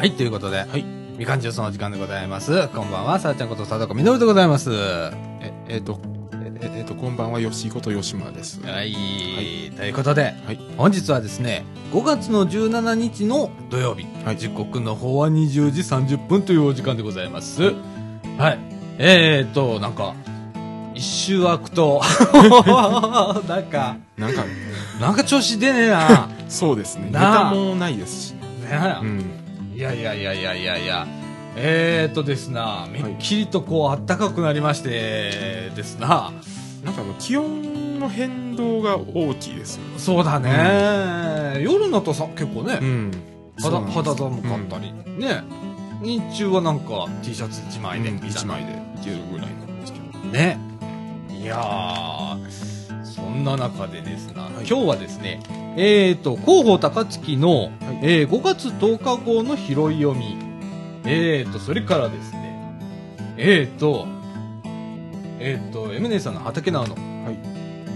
はい、ということで、はい。みかんジュースのお時間でございます。こんばんは、さあちゃんこと佐藤みのるでございます。はえ、えっ、と、え、ええっ、と、こんばんは、吉井こと吉村です。い、はということで、はい。本日はですね、5月の17日の土曜日、はい時刻の方は20時30分というお時間でございます。はい。えーと、なんか、一周空くと、なんか、なんか、なんか調子出ねえな。そうですね。ネタもないですし。ねうん。いやいやいやいやいやいや。えーとですな、めっきりとこう、暖かくなりまして、ですな。なんかあの、気温の変動が大きいですよ。そうだね、夜になったらさ、結構ね、うん。肌肌寒かったり、ね。日中はなんか T シャツ1枚で、うんみたいな一枚でいけるぐらいなんですけど。ね。いやー、そんな中でですな、い今日はですね、えーと、広報高槻の、えー5月10日号の拾い読み、えーと、それからですね、えーと、えーと、エムネさんの畑直のはい。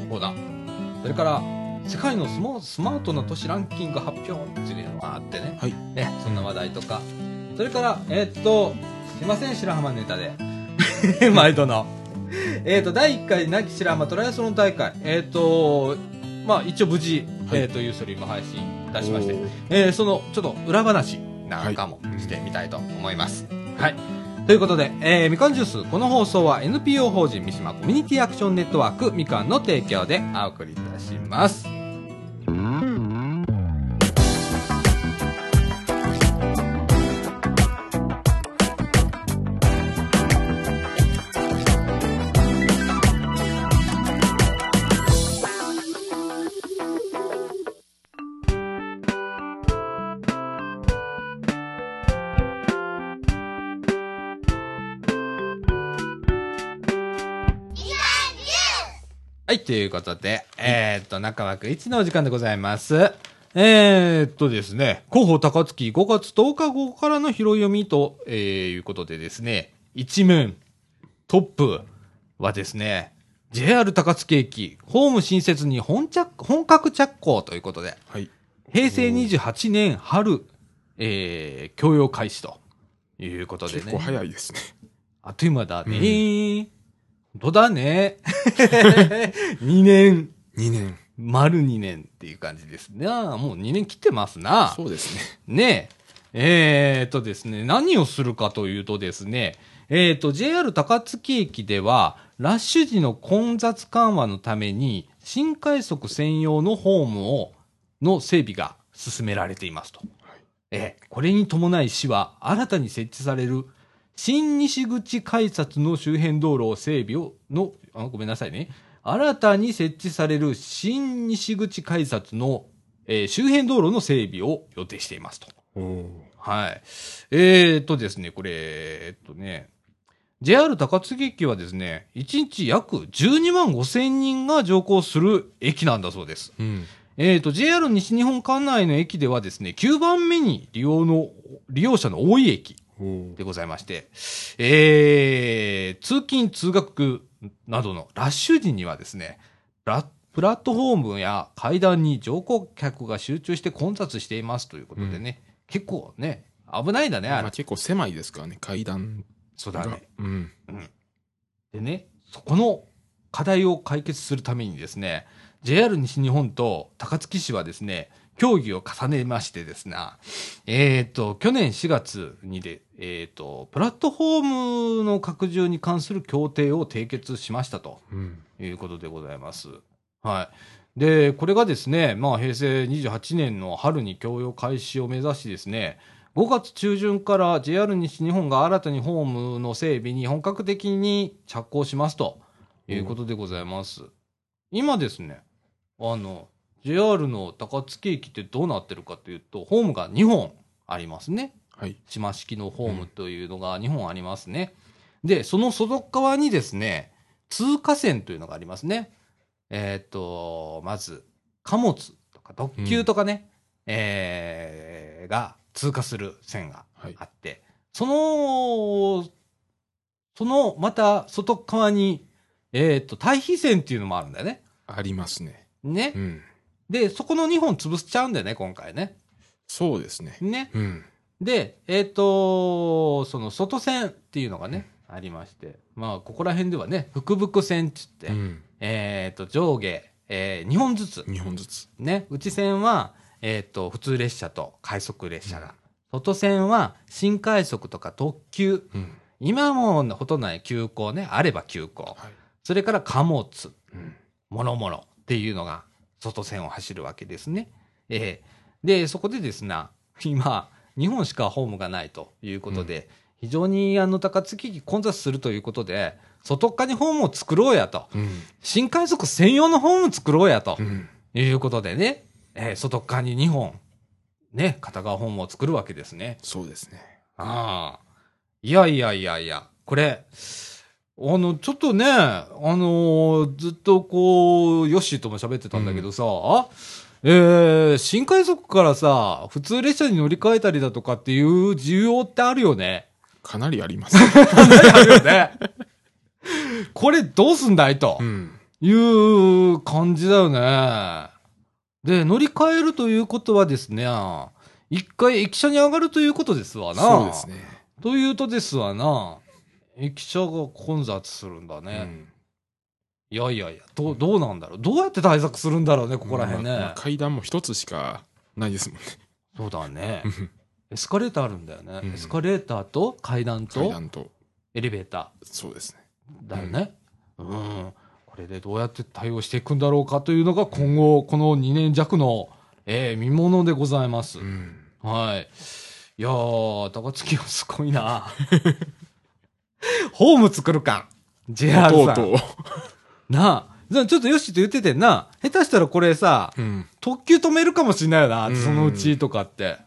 コーナー、それから、世界のスマスマートな都市ランキング発表っていうのがあってね、はい。ね、そんな話題とか、それから、えーっと、すいません、白浜ネタで。毎度の。えーっと、第1回、亡き白浜トライアスロン大会。えーっと、まあ、一応無事、はいえーっと、ユーストリーム配信いたしましてえーその、ちょっと裏話なんかもはいしてみたいと思います。はい。ということで、えーみかんジュース、この放送は NPO 法人三島コミュニティアクションネットワークみかんの提供でお送りいたします。はい、ということで、えーっと、中枠1のお時間でございます。えーっとですね、広報高槻5月10日号からの拾い読みと、えーいうことでですね、一面、トップはですね、JR 高槻駅、ホーム新設に本着本格着工ということで、はい。平成28年春、えー、供用開始ということでね。結構早いですね。あっという間だね。本当だね。2年、2年。丸2年っていう感じですね。もう2年切ってますな。そうですね。ねえ。えーっとですね、何をするかというとですね、えーっと、JR 高槻駅では、ラッシュ時の混雑緩和のために、新快速専用のホームを、の整備が進められていますと。えーこれに伴い市は、新たに設置される、新西口改札の周辺道路を整備を、の、あごめんなさいね。新たに設置される新西口改札の、えー周辺道路の整備を予定していますと。はい。えー、っとですね、これ、えっとね、JR 高槻駅はですね、1日約12万5千人が乗降する駅なんだそうです。うん。えー、っと、JR 西日本管内の駅ではですね、9番目に利用の、利用者の多い駅でございまして、えー、通勤通学などのラッシュ時にはですね、プラットフォームや階段に乗降客が集中して混雑していますということでね、結構ね、危ないんだね、あれまあ、。結構狭いですからね、階段が。そうだね。うん。でね、そこの課題を解決するためにですね、JR 西日本と高槻市はですね、協議を重ねましてですね、えっ、と、去年4月にで、えっ、と、プラットフォームの拡充に関する協定を締結しましたとうん。いうことでございます。はい。で、これがですね、まあ、平成28年の春に供用開始を目指しですね、5月中旬から JR 西日本が新たにホームの整備に本格的に着工しますということでございます。今ですね、あの、JR の高槻駅ってどうなってるかというと、ホームが2本ありますね。はい。島式のホームというのが2本ありますね。で、その外側にですね、通過線というのがありますね。えっ、と、まず、貨物とか特急とかね、えーが通過する線がはい。あって、その、その、また外側に、えっ、と、対比線っていうのもあるんだよね。ありますね。ね。うん。で、そこの2本潰しちゃうんだよね、今回ね。そうですね。ね。うん。で、えっ、と、その外線っていうのがね、ありまして、まあ、ここら辺ではね、福々線って言って、うん。えっ、と、上下、え2本ずつ、2本ずつ。ね、内線は、えっ、と、普通列車と快速列車が、外線は新快速とか特急、うん。今もほとんどない急行ね、あれば急行、はい。それから貨物、うん。もろもろっていうのが外線を走るわけですね。ええで、そこでですね、今、日本しかホームがないということで、非常にあの高槻駅混雑するということで、外側にホームを作ろうやと。うん。新快速専用のホーム作ろうやとうん。いうことでね、えー外側に2本、ね、片側ホームを作るわけですね。そうですね。ああ。いやいやいやいや、これ、あの、ちょっとね、あのーずっとこう、ヨッシーとも喋ってたんだけどさ、えー、新快速からさ、普通列車に乗り換えたりだとかっていう需要ってあるよね。かなりあります。あるよね。これどうすんだいとうん。いう感じだよね。で、乗り換えるということはですね、一回駅舎に上がるということですわな。そうですね。というとですわな、駅舎が混雑するんだうね。ん。いやいやいや、どう、どうなんだろう？どうやって対策するんだろうね、ここら辺ね。まあまあ階段も一つしかないですもんね。そうだねう。んエスカレーターあるんだよね。うんエスカレーターと階段と階段と。エレベータそうですね。ーだよね。うん。これでどうやって対応していくんだろうかというのが今後、この2年弱の、えー見ものでございます。うん。はい。いやー、高槻はすごいな。ホーム作るか。JR さん。とうとう。なあ。じゃあちょっとよしと言っててんな。下手したらこれさ、うん。特急止めるかもしんないよな。うんそのうちとかって。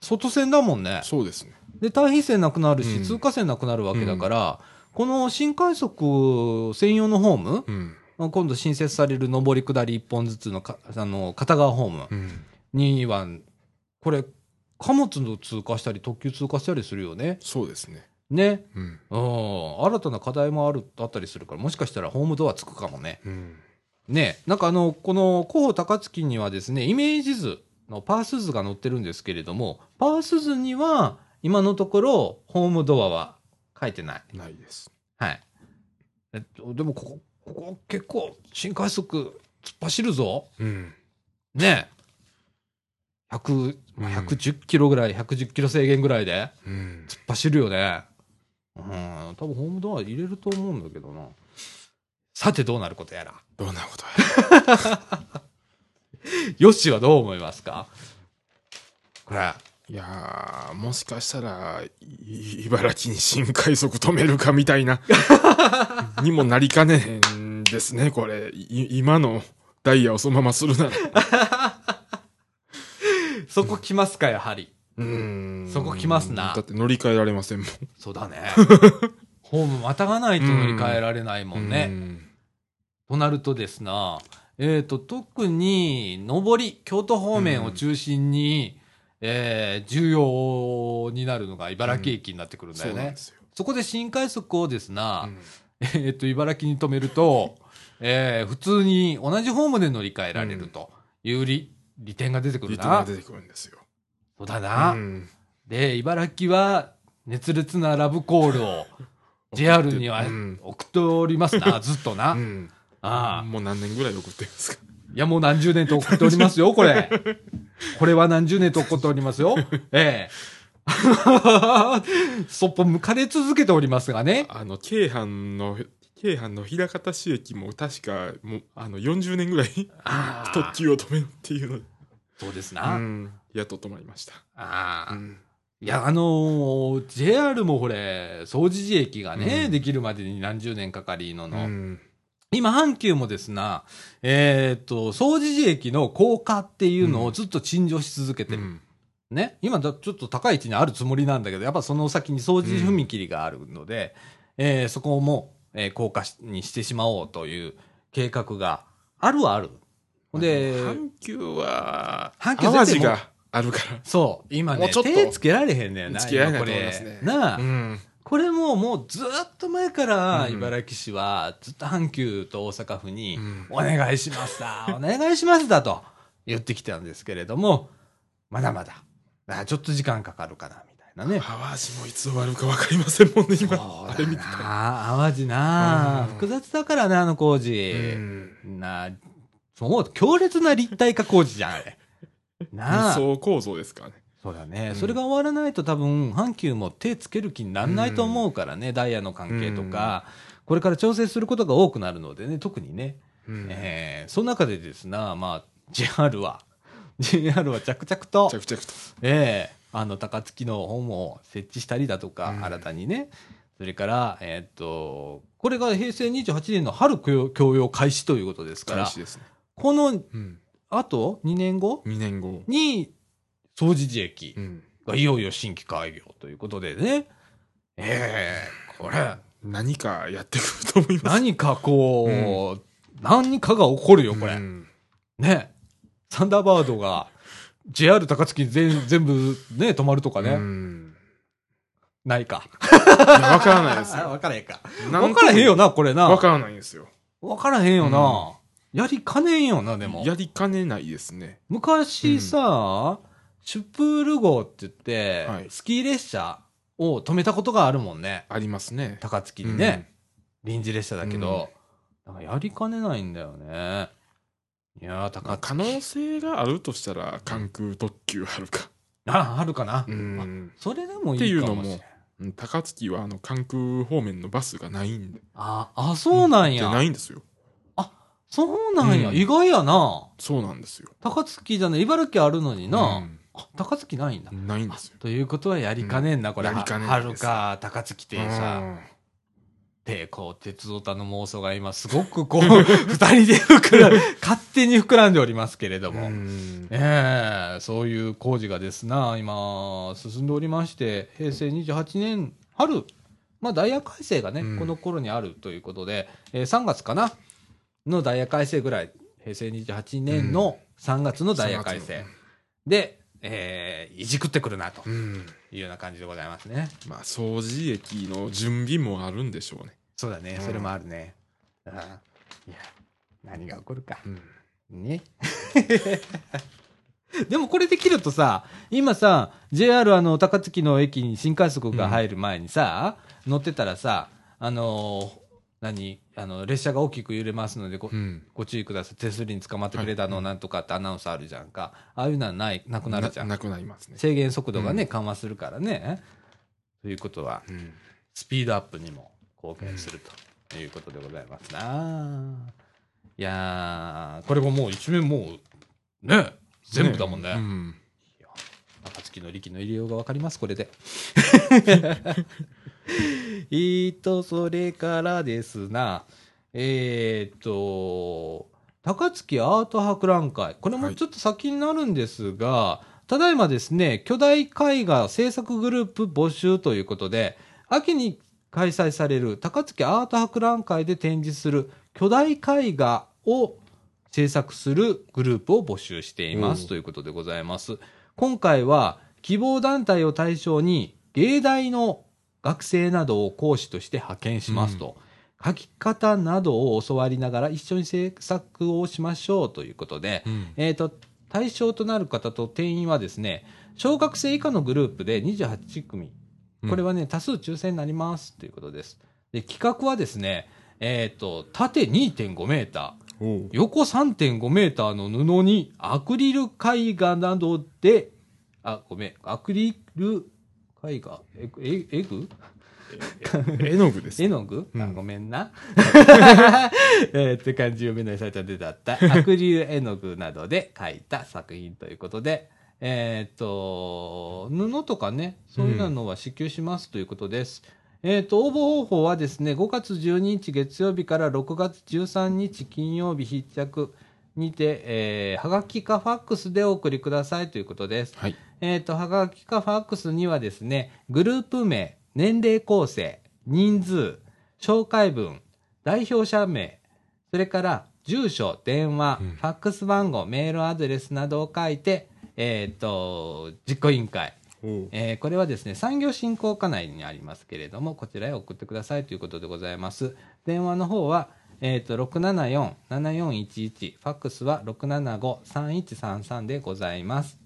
外線だもんね。そうですね。で、対比線なくなるし、うん通過線なくなるわけだから、この新快速専用のホーム、うん。今度新設される上り下り一本ずつのかあの片側ホームうん。には、これ、貨物の通過したり特急通過したりするよね。そうですね。ね。うん。うん。新たな課題もある、あったりするから、もしかしたらホームドアつくかもね。うん。ね。なんかあの、この広報高槻にはですね、イメージ図のパース図が載ってるんですけれども、パース図には、今のところ、ホームドアは書いてない。ないです。はい。えっと、でもここ、ここ結構、新快速突っ走るぞ。うん。ね。100、まあうん110キロぐらい、110キロ制限ぐらいでうん。突っ走るよね。うん、多分ホームドア入れると思うんだけどな。さてどうなることやら。どうなことや。ヨッシーはどう思いますか？これ。いやー、もしかしたら、い茨城に新快速止めるかみたいな、にもなりかねへんですね、これ。い今のダイヤをそのままするなら。そこ来ますか、やはり。うーんそこ来ますなだって乗り換えられませんもん。そうだね。ホームまたがないと乗り換えられないもんね。うんとなるとですな、えっ、と、特に、上り、京都方面を中心に、えー重要になるのが茨城駅になってくるんだよね。そうなんですよ。そこで新快速をですな、うんえっ、と、茨城に止めると、えー普通に同じホームで乗り換えられるという利,、利点が出てくるな。利点が出てくるんですよ。そうだな。うんで、茨城は熱烈なラブコールを JR にはうん送っておりますな、ずっとな。うんああ。もう何年ぐらい送ってるんですか？いや、もう何十年と送っておりますよ、これ。これは何十年と送っておりますよ。ええ。そっぽ向かれ続けておりますがね。あの、京阪の、京阪の枚方市駅も確か、もう、あの、40年ぐらい特急を止めるっていうので、そうですうな。ん、やっと止まりました。ああうんいや、あのー JR もこれ、総除寺駅がね、うんできるまでに何十年かかりのの。うん今、阪急もですな、えーっと、総除寺駅の高架っていうのをずっと陳情し続けてる。うんね。今だ、ちょっと高い位置にあるつもりなんだけど、やっぱその先に掃除踏切があるので、えーそこも、えー高架にしてしまおうという計画があるはある。で、阪急は、阪急淡路があるから。そう、今ね、もうちょっと手つけられへんねんな。つけられないとれ思いますねなあ、うん。これももうずっと前からうん茨城市はずっと阪急と大阪府にうんお願いしますだ、お願いしますだと言ってきたんですけれども、まだまだあちょっと時間かかるかな、みたいなね。淡路もいつ終わるか分かりませんもんね、今。あれ見てた淡路なうん複雑だからね、あの工事。うんなそう、強烈な立体化工事じゃん、あれ。なあ。二層構造ですからね。そうだね、うんそれが終わらないと多分、阪急も手つける気にならないと思うからね、ダイヤの関係とか、これから調整することが多くなるのでね、特にね。うんえーその中でですな、まあ、JR は、JR は着々と、着々と。ええあの、高槻の方も設置したりだとか、うん新たにね。それから、えーっと、これが平成28年の春供用開始ということですから開、始ですね。このうん。後、2年後？2年後。に、総持寺駅うん。がいよいよ新規開業ということでね。ええこれ、何かやってくると思います？何かこう、何かが起こるよ、これ。うんね。サンダーバードが、JR 高槻に全全部ね、止まるとかね。うん。ないか。わからないです あよ。わからへんか。わからへんよな、これな。わからないんですよ。わからへんよな。やりかねんよな、でも。やりかねないですね。昔さ、シュプール号って言って、はいスキー列車を止めたことがあるもんね。ありますね。高槻にね。臨時列車だけど、だからやりかねないんだよね。いやー、ま高槻。あ可能性があるとしたら、関空特急あるか。あ、あるかな。うん。それでもいっていかのももしれん。うん高槻は、あの、関空方面のバスがないんで。あ、あ、そうなんや。でないんですよ。そうなんや。うん意外やな。そうなんですよ。高槻じゃない、茨城あるのにな。うんあ、高槻ないんだ。ないんですよ。ということはやりかねんな、これ。やりかねないですはるか、高槻停車。うんで、こう、鉄道タの妄想が今、すごくこう、二人で膨ら、勝手に膨らんでおりますけれども。うんええそういう工事がですな、今、進んでおりまして、平成28年春、まあ、ダイヤ改正がね、うんこの頃にあるということで、えー3月かなのダイヤ改正ぐらい、平成28年の3月のダイヤ改正。で、えーいじくってくるな、とうん。いうような感じでございますね。まあ、掃除駅の準備もあるんでしょうね。そうだね、うんそれもあるね。ああいや、何が起こるか。うん。ね。でもこれできるとさ、今さ、JR あの、高槻の駅に新快速が入る前にさ、乗ってたらさ、あのー何？あの、列車が大きく揺れますのでご、うん。ご注意ください。手すりに捕まってくれたのはいなんとかってアナウンスあるじゃんか。ああいうのはない、なくなるじゃん。なくなりますね。制限速度がね、うん緩和するからね。ということは、うん。スピードアップにも貢献するということでございますな。いやー、これももう一面もう、ね、全部だもんね。うん。いや暁の力の入れようがわかります、これで。えーと、それからですな、えーと、高槻アート博覧会。これもちょっと先になるんですが、ただいまですね、巨大絵画制作グループ募集ということで、秋に開催される高槻アート博覧会で展示する巨大絵画を制作するグループを募集していますということでございます。今回は希望団体を対象に芸大の学生などを講師として派遣しますと、書き方などを教わりながら一緒に制作をしましょうということで、うん。えっ、と、対象となる方と定員はですね、小学生以下のグループで28組。これはね、多数抽選になりますということです。で、企画はですね、えっ、と、縦2.5メーター、横3.5メーターの布にアクリル絵画などで、あ、ごめん、アクリル絵画？え、え、えぐ 絵の具です。絵の具、うんあごめんな。えーって感じ読めないサイトでだった。アクリル絵の具などで描いた作品ということで、えーっと、布とかね、そういうのは支給しますということです。えーっと、応募方法はですね、5月12日月曜日から6月13日金曜日必着にて、えー、はがきかファックスでお送りくださいということです。はい。えっ、と、はがきかファックスにはですね、グループ名、年齢構成、人数、紹介文、代表者名、それから住所、電話、うんファックス番号、メールアドレスなどを書いて、えっ、と、実行委員会、えーこれはですね、産業振興課内にありますけれども、こちらへ送ってくださいということでございます。電話の方は、えっ、と、674-7411、ファックスは675-3133でございます。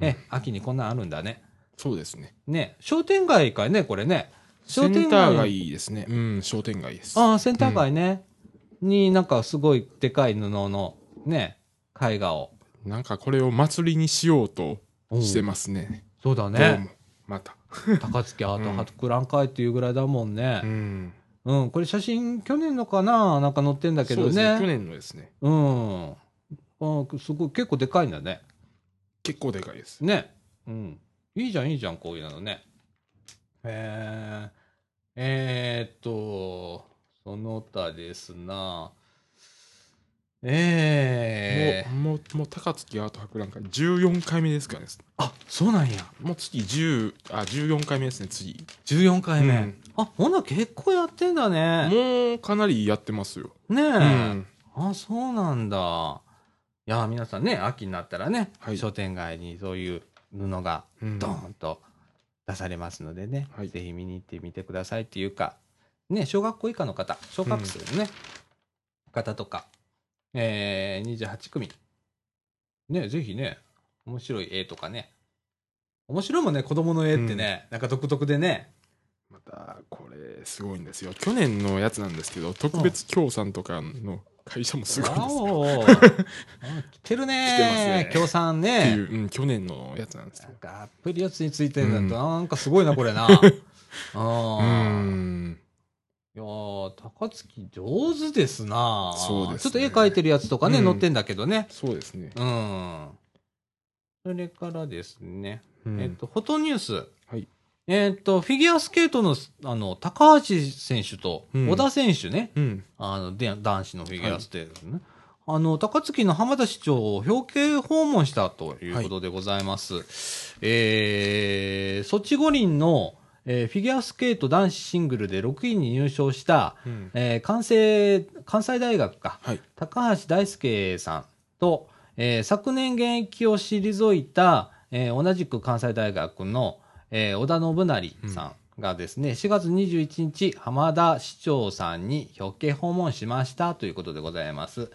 え、秋にこんなんあるんだね。そうですね。ね、商店街かいね、これね。セ商店ンター街。街ですね。うん、商店街です。ああ、センター街ね。になんかすごいでかい布の、ね、絵画を。なんかこれを祭りにしようとしてますね。そうだね。も。また。高槻アートうん博覧会っていうぐらいだもんねう。ん。うん、これ写真去年のかな？なんか載ってんだけどそうですね。去ね。年のですね。うん。あすごい、結構でかいんだね。結構でかいです。ね。うん。いいじゃん、いいじゃん、こういうのね。えー、えー、っと、その他ですな。えー、もう、もう、もう高槻アート博覧会14回目ですかね。あ、そうなんや。もう次10、あ、14回目ですね、次。14回目。うんあ、ほんなら結構やってんだね。もうかなりやってますよ。ねえ。うん。あ、そうなんだ。いや、皆さんね、秋になったらね、はい。商店街にそういう布がうん。ドーンと出されますのでね、はい。ぜひ見に行ってみてくださいっていうか、ね、小学校以下の方、小学生のね、方とか、えー、28組、ね、ぜひね、面白い絵とかね、面白いもんね、子供の絵ってね、なんか独特でね、また、これ、すごいんですよ。去年のやつなんですけど、特別協賛とかの会社もすごいんですよ。来てる来てますねね協賛ってね。いう、うん、去年のやつなんですよなん。かアプリやつについてるんだと、うなんかすごいな、これな。あうあ。ん。いやー高槻上手ですなそうですねちょっと絵描いてるやつとかね、うん載ってんだけどね。そうですね。うん。それからですね、うんえっと、フォトニュース。はい。えっと、フィギュアスケートの、あの、高橋選手と、うん小田選手ね、うん。あの、で男子のフィギュアスケートね。あの、高槻の浜田市長を表敬訪問したということでございます。えー、ソチ五輪の、えーフィギュアスケート男子シングルで6位に入賞した、うんえー関西、関西大学か、はい。高橋大輔さんと、えー昨年現役を退いた、えー同じく関西大学の、えー小田信成さんがですね、4月21日、浜田市長さんに表敬訪問しましたということでございます。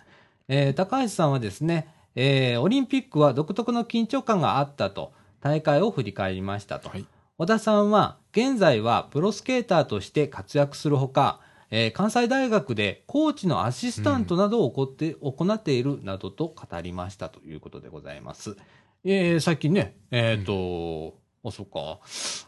えー高橋さんはですね、えーオリンピックは独特の緊張感があったと、大会を振り返りましたと。はい。小田さんは現在はプロスケーターとして活躍するほか、えー関西大学でコーチのアシスタントなどを行って,、行っているなどと語りましたということでございます。えー、さっきね、えっ、と、あ、そっか。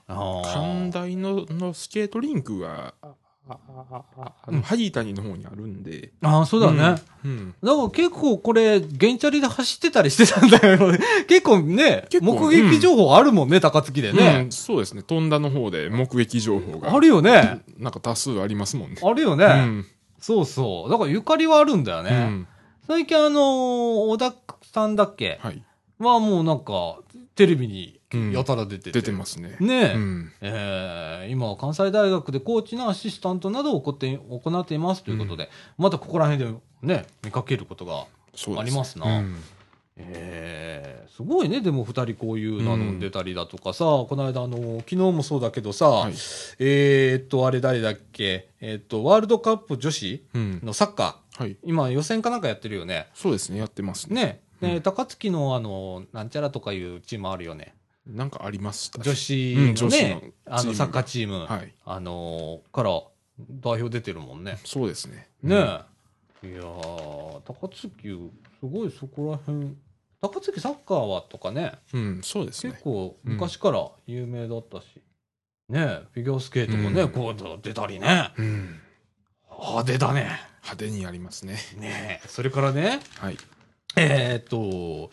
あー関大ののスケートリンクが、あああああの、萩谷の方にあるんで。あー、そうだね。うん。だから結構これ、原チャリで走ってたりしてたんだよ。結構ね、結構目撃情報あるもんね、高槻でうねん。そうですね。飛んだの方で目撃情報が。あるよね。なんか多数ありますもんね。あるよね。うん。そうそう。だからゆかりはあるんだよね。うん。最近あのー小田さんだっけ？はい。はもうなんか、テレビにうんやたら出てて。出てますね。ねえ。うん。えー今は関西大学でコーチのアシスタントなどを行って行っていますということで、またここら辺でね、見かけることが、ありますなうんえーすごいね、でも二人こういうの飲んでたりだとかさ、この間あの、昨日もそうだけどさ、はい。えーっと、あれ誰だっけ、えーっと、ワールドカップ女子うん。のサッカー、はい。今予選かなんかやってるよね。そうですね。やってますね。ね、ねうん高槻のあの、なんちゃらとかいうチームあるよね。なんかありました。女子うんの女子のね、あのサッカーチーム、はい。あのーから代表出てるもんね。そうですね。ねえ。いやー、高槻、すごいそこら辺、高槻サッカーはとかね、うん、そうですね結。構昔から有名だったし、ねえ、フィギュアスケートもね、うんこう出たりね。うん。派手だね。派手にやりますね。ねえ、それからね、はい。えーっと、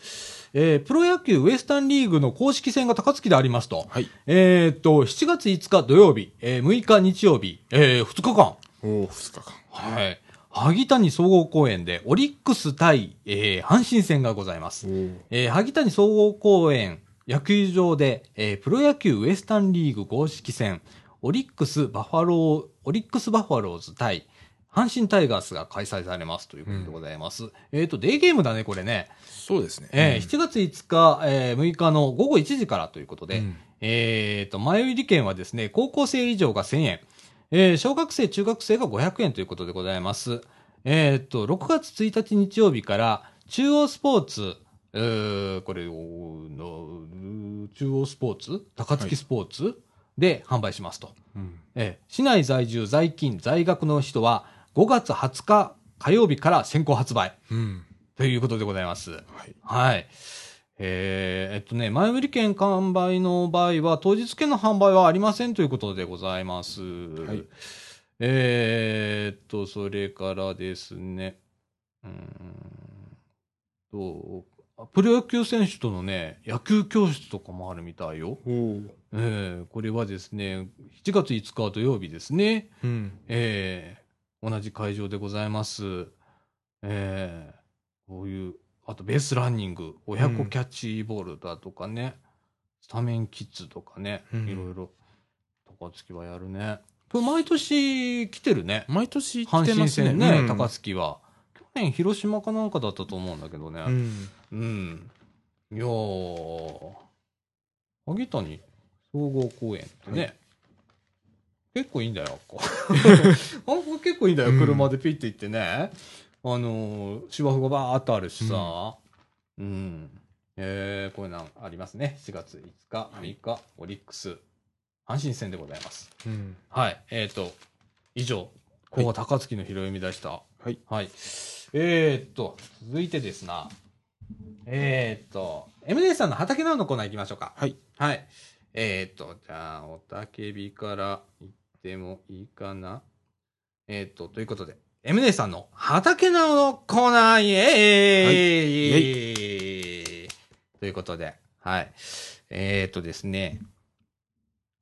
えープロ野球ウエスタンリーグの公式戦が高槻でありますと。はい。えーっと、7月5日土曜日、えー6日日曜日、えー2日間。おお、2日間。はい。萩谷総合公園でオリックス対、えー阪神戦がございます。えー萩谷総合公園野球場で、えープロ野球ウエスタンリーグ公式戦、オリックスバファロー、オリックスバファローズ対阪神タイガースが開催されますということでございます。えっ、と、デーゲームだね、これね。そうですね。えーうん7月5日、えー6日の午後1時からということで、うんえっ、と、前売り券はですね、高校生以上が1000円、えー小学生、中学生が500円ということでございます。えっ、と、6月1日日曜日から、中央スポーツ、えーこれを、の中央スポーツ？高槻スポーツ、で販売しますと。うん。えー市内在住、在勤、在学の人は5月20日火曜日から先行発売うん。ということでございます。はい。はい。えーえっとね、前売り券完売の場合は、当日券の販売はありませんということでございます。いえーっと、それからですね、うーんと、プロ野球選手とのね、野球教室とかもあるみたいよ。えーこれはですね、7月5日土曜日ですね。うん。えー同じ会場でございます。えーこういう、あとベースランニング、親子キャッチボールだとかね、スタメンキッズとかね、うんいろいろ、高槻はやるね。これ毎年来てるね。毎年来阪神てますね。戦ね、うん高槻は。去年広島かなんかだったと思うんだけどね。うん。うん。いやー、萩谷総合公園ってね、は結構いいんだよ、あっこ。あっこ結構いいんだよ、うん車でピッて行ってね。あのー、芝生がバーっとあるしさ。うん。えー、こういうのありますね。4月5日、6日、オリックス、阪神戦でございます。うん。はい。えっ、と、以上、ここが高槻の拾い読み出した。はい。はい。えー、っと、続いてですな。えー、っと、MD さんの畑直のコーナー行きましょうか。はい。はい。えー、っと、じゃあ、おたけびから行ってもいいかな？えー、っと、ということで、MD さんの畑直のコーナー、イエーイ,、はいイということで、はい。えー、っとですね、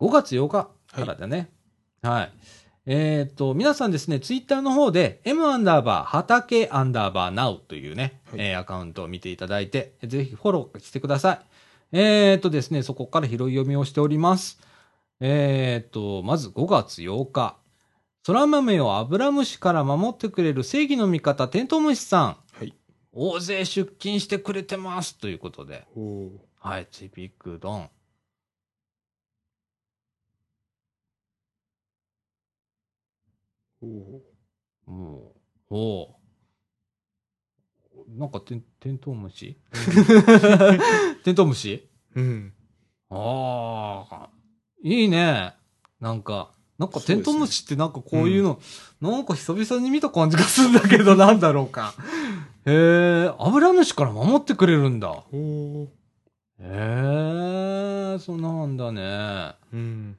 5月8日からだね。はい。えっ、と、皆さんですね、ツイッターの方で、m アンダーバー、畑アンダーバー now というね、はいえーアカウントを見ていただいて、ぜひフォローしてください。えっ、とですね、そこから拾い読みをしております。えっ、と、まず5月8日。空豆をアブラムシから守ってくれる正義の味方、テントウムシさん。はい。大勢出勤してくれてます。ということで。おーはい、チピックドン。おーもう、おうなんかテン、テントウムシ？テントウムシ？うん。ああ、いいね。なんか、なんかテントウムシってなんかこういうの、なんか久々に見た感じがするんだけど、なんだろうか。へえ、アブラムシから守ってくれるんだ。へえ、そうなんだね。うん。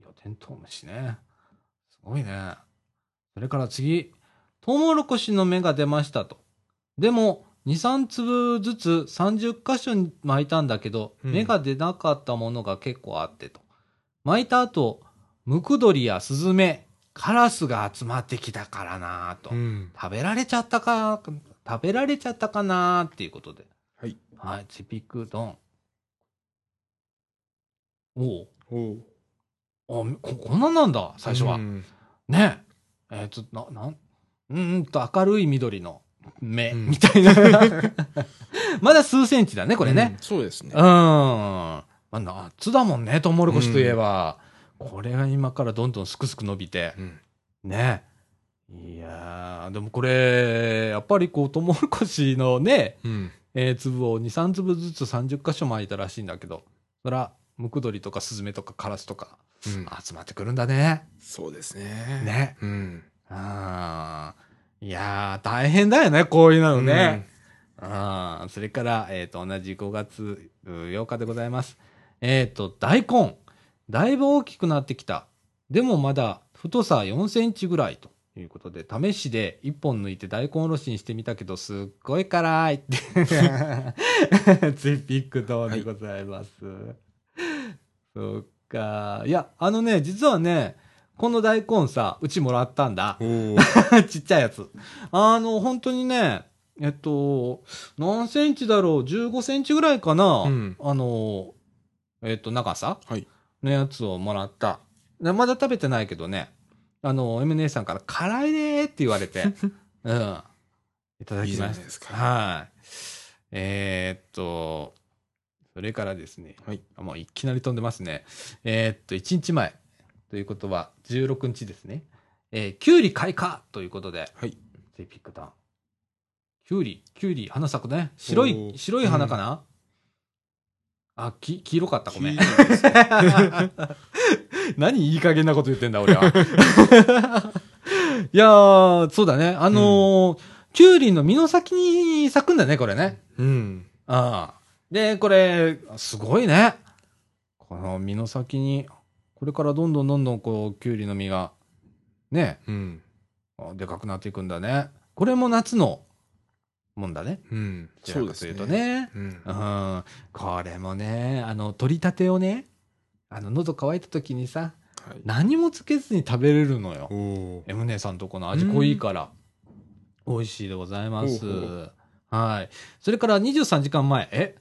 いや、テントウムシね。すごいね。それから次、トウモロコシの芽が出ましたと。でも、2、3粒ずつ30箇所に巻いたんだけど、うん芽が出なかったものが結構あってと。巻いた後、ムクドリやスズメ、カラスが集まってきたからなぁと。うん。食べられちゃったか、食べられちゃったかなっていうことで。はい。はい、チピクドン。おうおーあ、こ、こんなんなんだ、最初は。うんねえ。えーちょっと、な、なん、うーんと明るい緑の目、うんみたいな。まだ数センチだね、これね。うんそうですねうん。。まあ、夏だもんね、トウモロコシといえば。これが今からどんどんすくすく伸びて。うん。ね。いやー、でもこれ、やっぱりこう、トウモロコシのね、うん。えー粒を2、3粒ずつ30箇所巻いたらしいんだけど、そら、ムクドリとかスズメとかカラスとかうん。集まってくるんだね。そうですね。ね。うん。あーいやー、大変だよね、こういうのね。あーそれから、えっ、と、同じ5月う8日でございます。えっ、と、大根。だいぶ大きくなってきた。でもまだ太さ4センチぐらいということで、試しで1本抜いて大根おろしにしてみたけど、すっごい辛いって。ツイピックドでございます。そっか。いや、あのね、実はね、この大根さ、うちもらったんだ。ちっちゃいやつ。あの、本当にね、えっと、何センチだろう ?15 センチぐらいかな、うんあの、えっと、長さ？はい。のやつをもらった。でまだ食べてないけどね、あの、M 姉さんから辛いねーって言われて、うん。いただきました。いいですかはい。えーっと、それからですね、はい。あもういきなり飛んでますね。えーっと、1日前。ということは、16日ですね。えー、キュウリ開花ということで、はい。で、ピックダウン。キュウリ、キュウリ、花咲くね。白おい、ー白い花かな、あ、き、黄色かった。ごめん。何いい加減なこと言ってんだ、俺は。いやー、そうだね。あのーキュウリの実の先に咲くんだね、これね。うん。ああ。で、これ、すごいね。この実の先に、これからどんどんどんどんこう、キュウリの実が、ね、うん。あでかくなっていくんだね。これも夏のもんだね。うん。そうですというと。ね。うんう。ん。これもね、あの、取り立てをね、あの、喉乾いた時にさ、はい。何もつけずに食べれるのよ。エムネさんとこの味濃いから。美味しいでございます。はい。それから23時間前、え、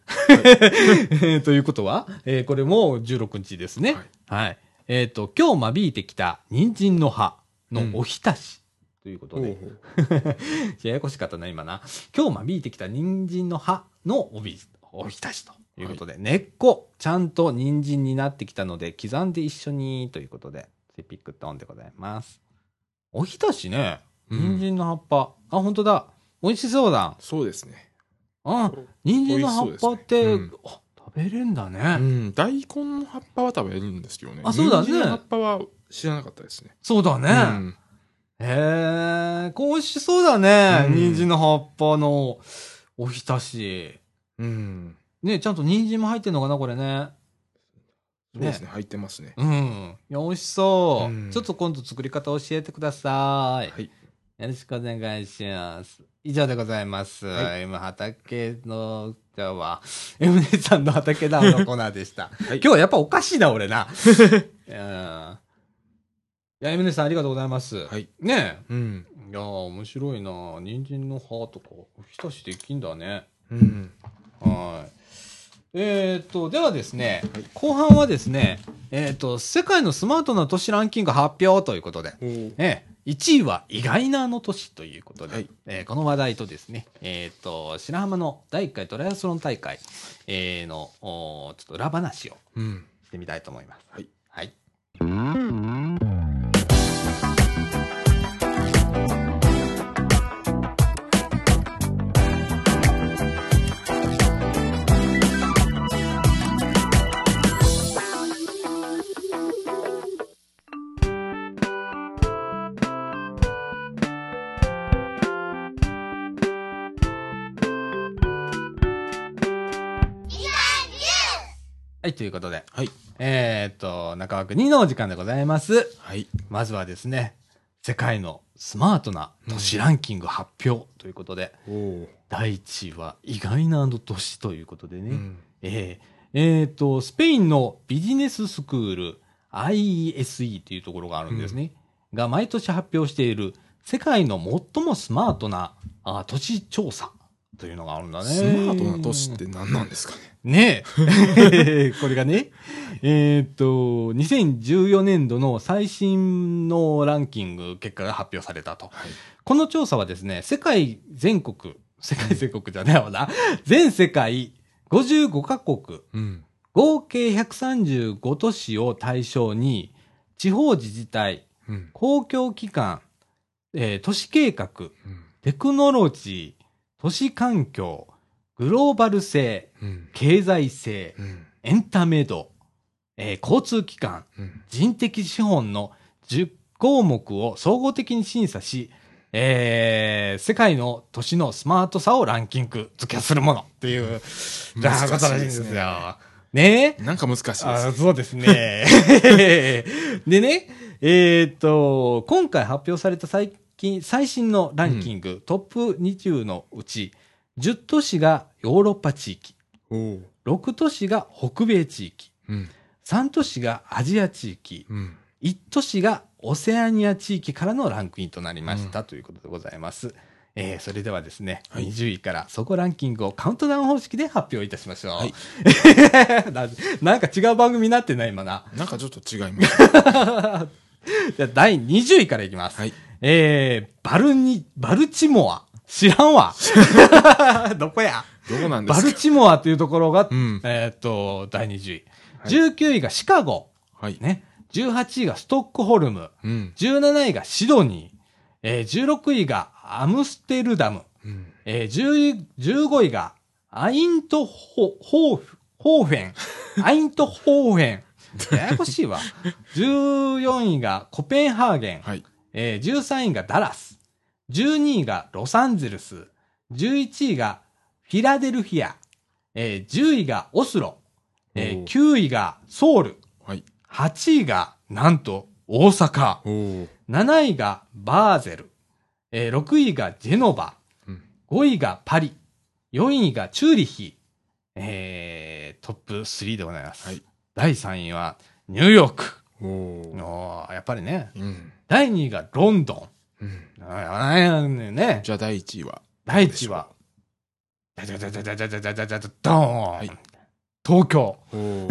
ということは、えーこれも16日ですね。はいはい。えっ、と、今日間引いてきた人参の葉のおひたし。ということで、ややこしかったな、今な。今日間引いてきた人参の葉のおび、おひたしということで、根っこ、ちゃんと人参になってきたので、刻んで一緒にということで、セピックトンでございます。おひたしね、うん人参の葉っぱ。あ、本当だ。美味しそうだ。そうですね。あ、人参の葉っぱって、食べれんだね。うん。大根の葉っぱは食べれるんですけどね。あそうだね葉っぱは知らなかったですね。そうだね。うんへえ、こう美味しそうだね。うん人参の葉っぱのおひたし。うん。ね、ちゃんと人参も入ってんのかな、これね。そうですね。入ってますね。うん。いや、美味しそう。うんちょっと今度作り方教えてください。はい。よろしくお願いします。以上でございます。は M 畑の、じゃあは、M 姉さんの畑だのコーナーでした。はい今日はやっぱおかしいな、俺な。うんいや、M 姉さんありがとうございます。はい。ねうん。え。いやー、面白いな人参の葉とか、おひたしできんだね。うん。はい。えーっと、ではですね、はい後半はですね、えーっと、世界のスマートな都市ランキング発表ということで、ええ1位は意外なあの都市ということで、はいえーこの話題とですね、えーっと、白浜の第1回トライアスロン大会、えーの、ちょっと裏話をうん。してみたいと思います。はい。はい。はい、ということで、はい。えーっと、中枠2のお時間でございます。はい。まずはですね、世界のスマートな都市ランキング発表ということで、おー第1位は意外な都市ということでね、うん。えーえーと、スペインのビジネススクール IESE というところがあるんですね。が毎年発表している世界の最もスマートなあ都市調査というのがあるんだね。スマートな都市って何なんですかね。ねえ。これがね、えーっと、2014年度の最新のランキング結果が発表されたと。はい。この調査はですね、世界全国、世界全国じゃないわな、全世界55カ国、うん。合計135都市を対象に、地方自治体、うん。公共機関、えー都市計画、うん。テクノロジー、都市環境、グローバル性、うん。経済性、うん。エンタメ度、えー交通機関、うん。人的資本の10項目を総合的に審査し、えー世界の都市のスマートさをランキング付けするものっていう、じゃあ、ことらしいんですよ。ね？えなんか難しいです。あそうですね。でね、えーっと、今回発表された最近、最新のランキング、トップ20のうち、10都市がヨーロッパ地域、おー6都市が北米地域、うん。3都市がアジア地域、うん。1都市がオセアニア地域からのランクインとなりました、ということでございます。えーそれではですね、はい20位からそこランキングをカウントダウン方式で発表いたしましょう。はい ななんか違う番組になってない今な。なんかちょっと違います。じゃあ第20位からいきます。はい。えー、バルニ、バルチモア。知らんわ。どこや？どうなんですか？バルチモアというところが、うんえーっと、第20位。はい19位がシカゴ。はい。ね。18位がストックホルム。うん。17位がシドニー。えー、16位がアムステルダム。うん。えー、10 15位が、アイントホ、ホーフ、ホーフェン。アイントホーフェン。ややこしいわ。14位がコペンハーゲン。はい。えー、13位がダラス。12位がロサンゼルス。11位がフィラデルフィア。えー、10位がオスロ。えー、おー9位がソウル。はい。8位がなんと大阪。おー。7位がバーゼル。えー、6位がジェノバ。うん。5位がパリ。4位がチューリヒ。えー、トップ3でございます。はい。第3位はニューヨーク。おーやっぱりね。うん。第2位がロンドン。うん。ああね。じゃあ第1位は？第1位は、じゃじゃじゃじゃじゃじゃじゃじゃじゃじゃじゃドーン、い東京。おー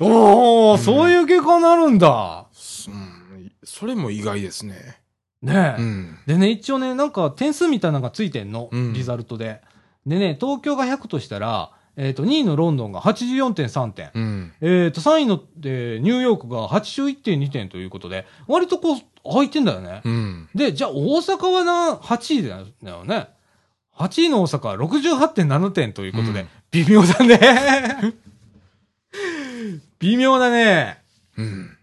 おー、うんそういう結果になるんだ。すうん。それも意外ですね。ねえ。うん。でね、一応ね、なんか点数みたいなのがついてんの。うんリザルトで。でね、東京が100としたら、えっ、と、2位のロンドンが84.3点。うん。えっ、と、3位の、えーニューヨークが81.2点ということで、割とこう、空いてんだよね。うん。で、じゃあ大阪はな、8位だよね。8位の大阪は68.7点ということで、うん微妙だね。微妙だね。うん。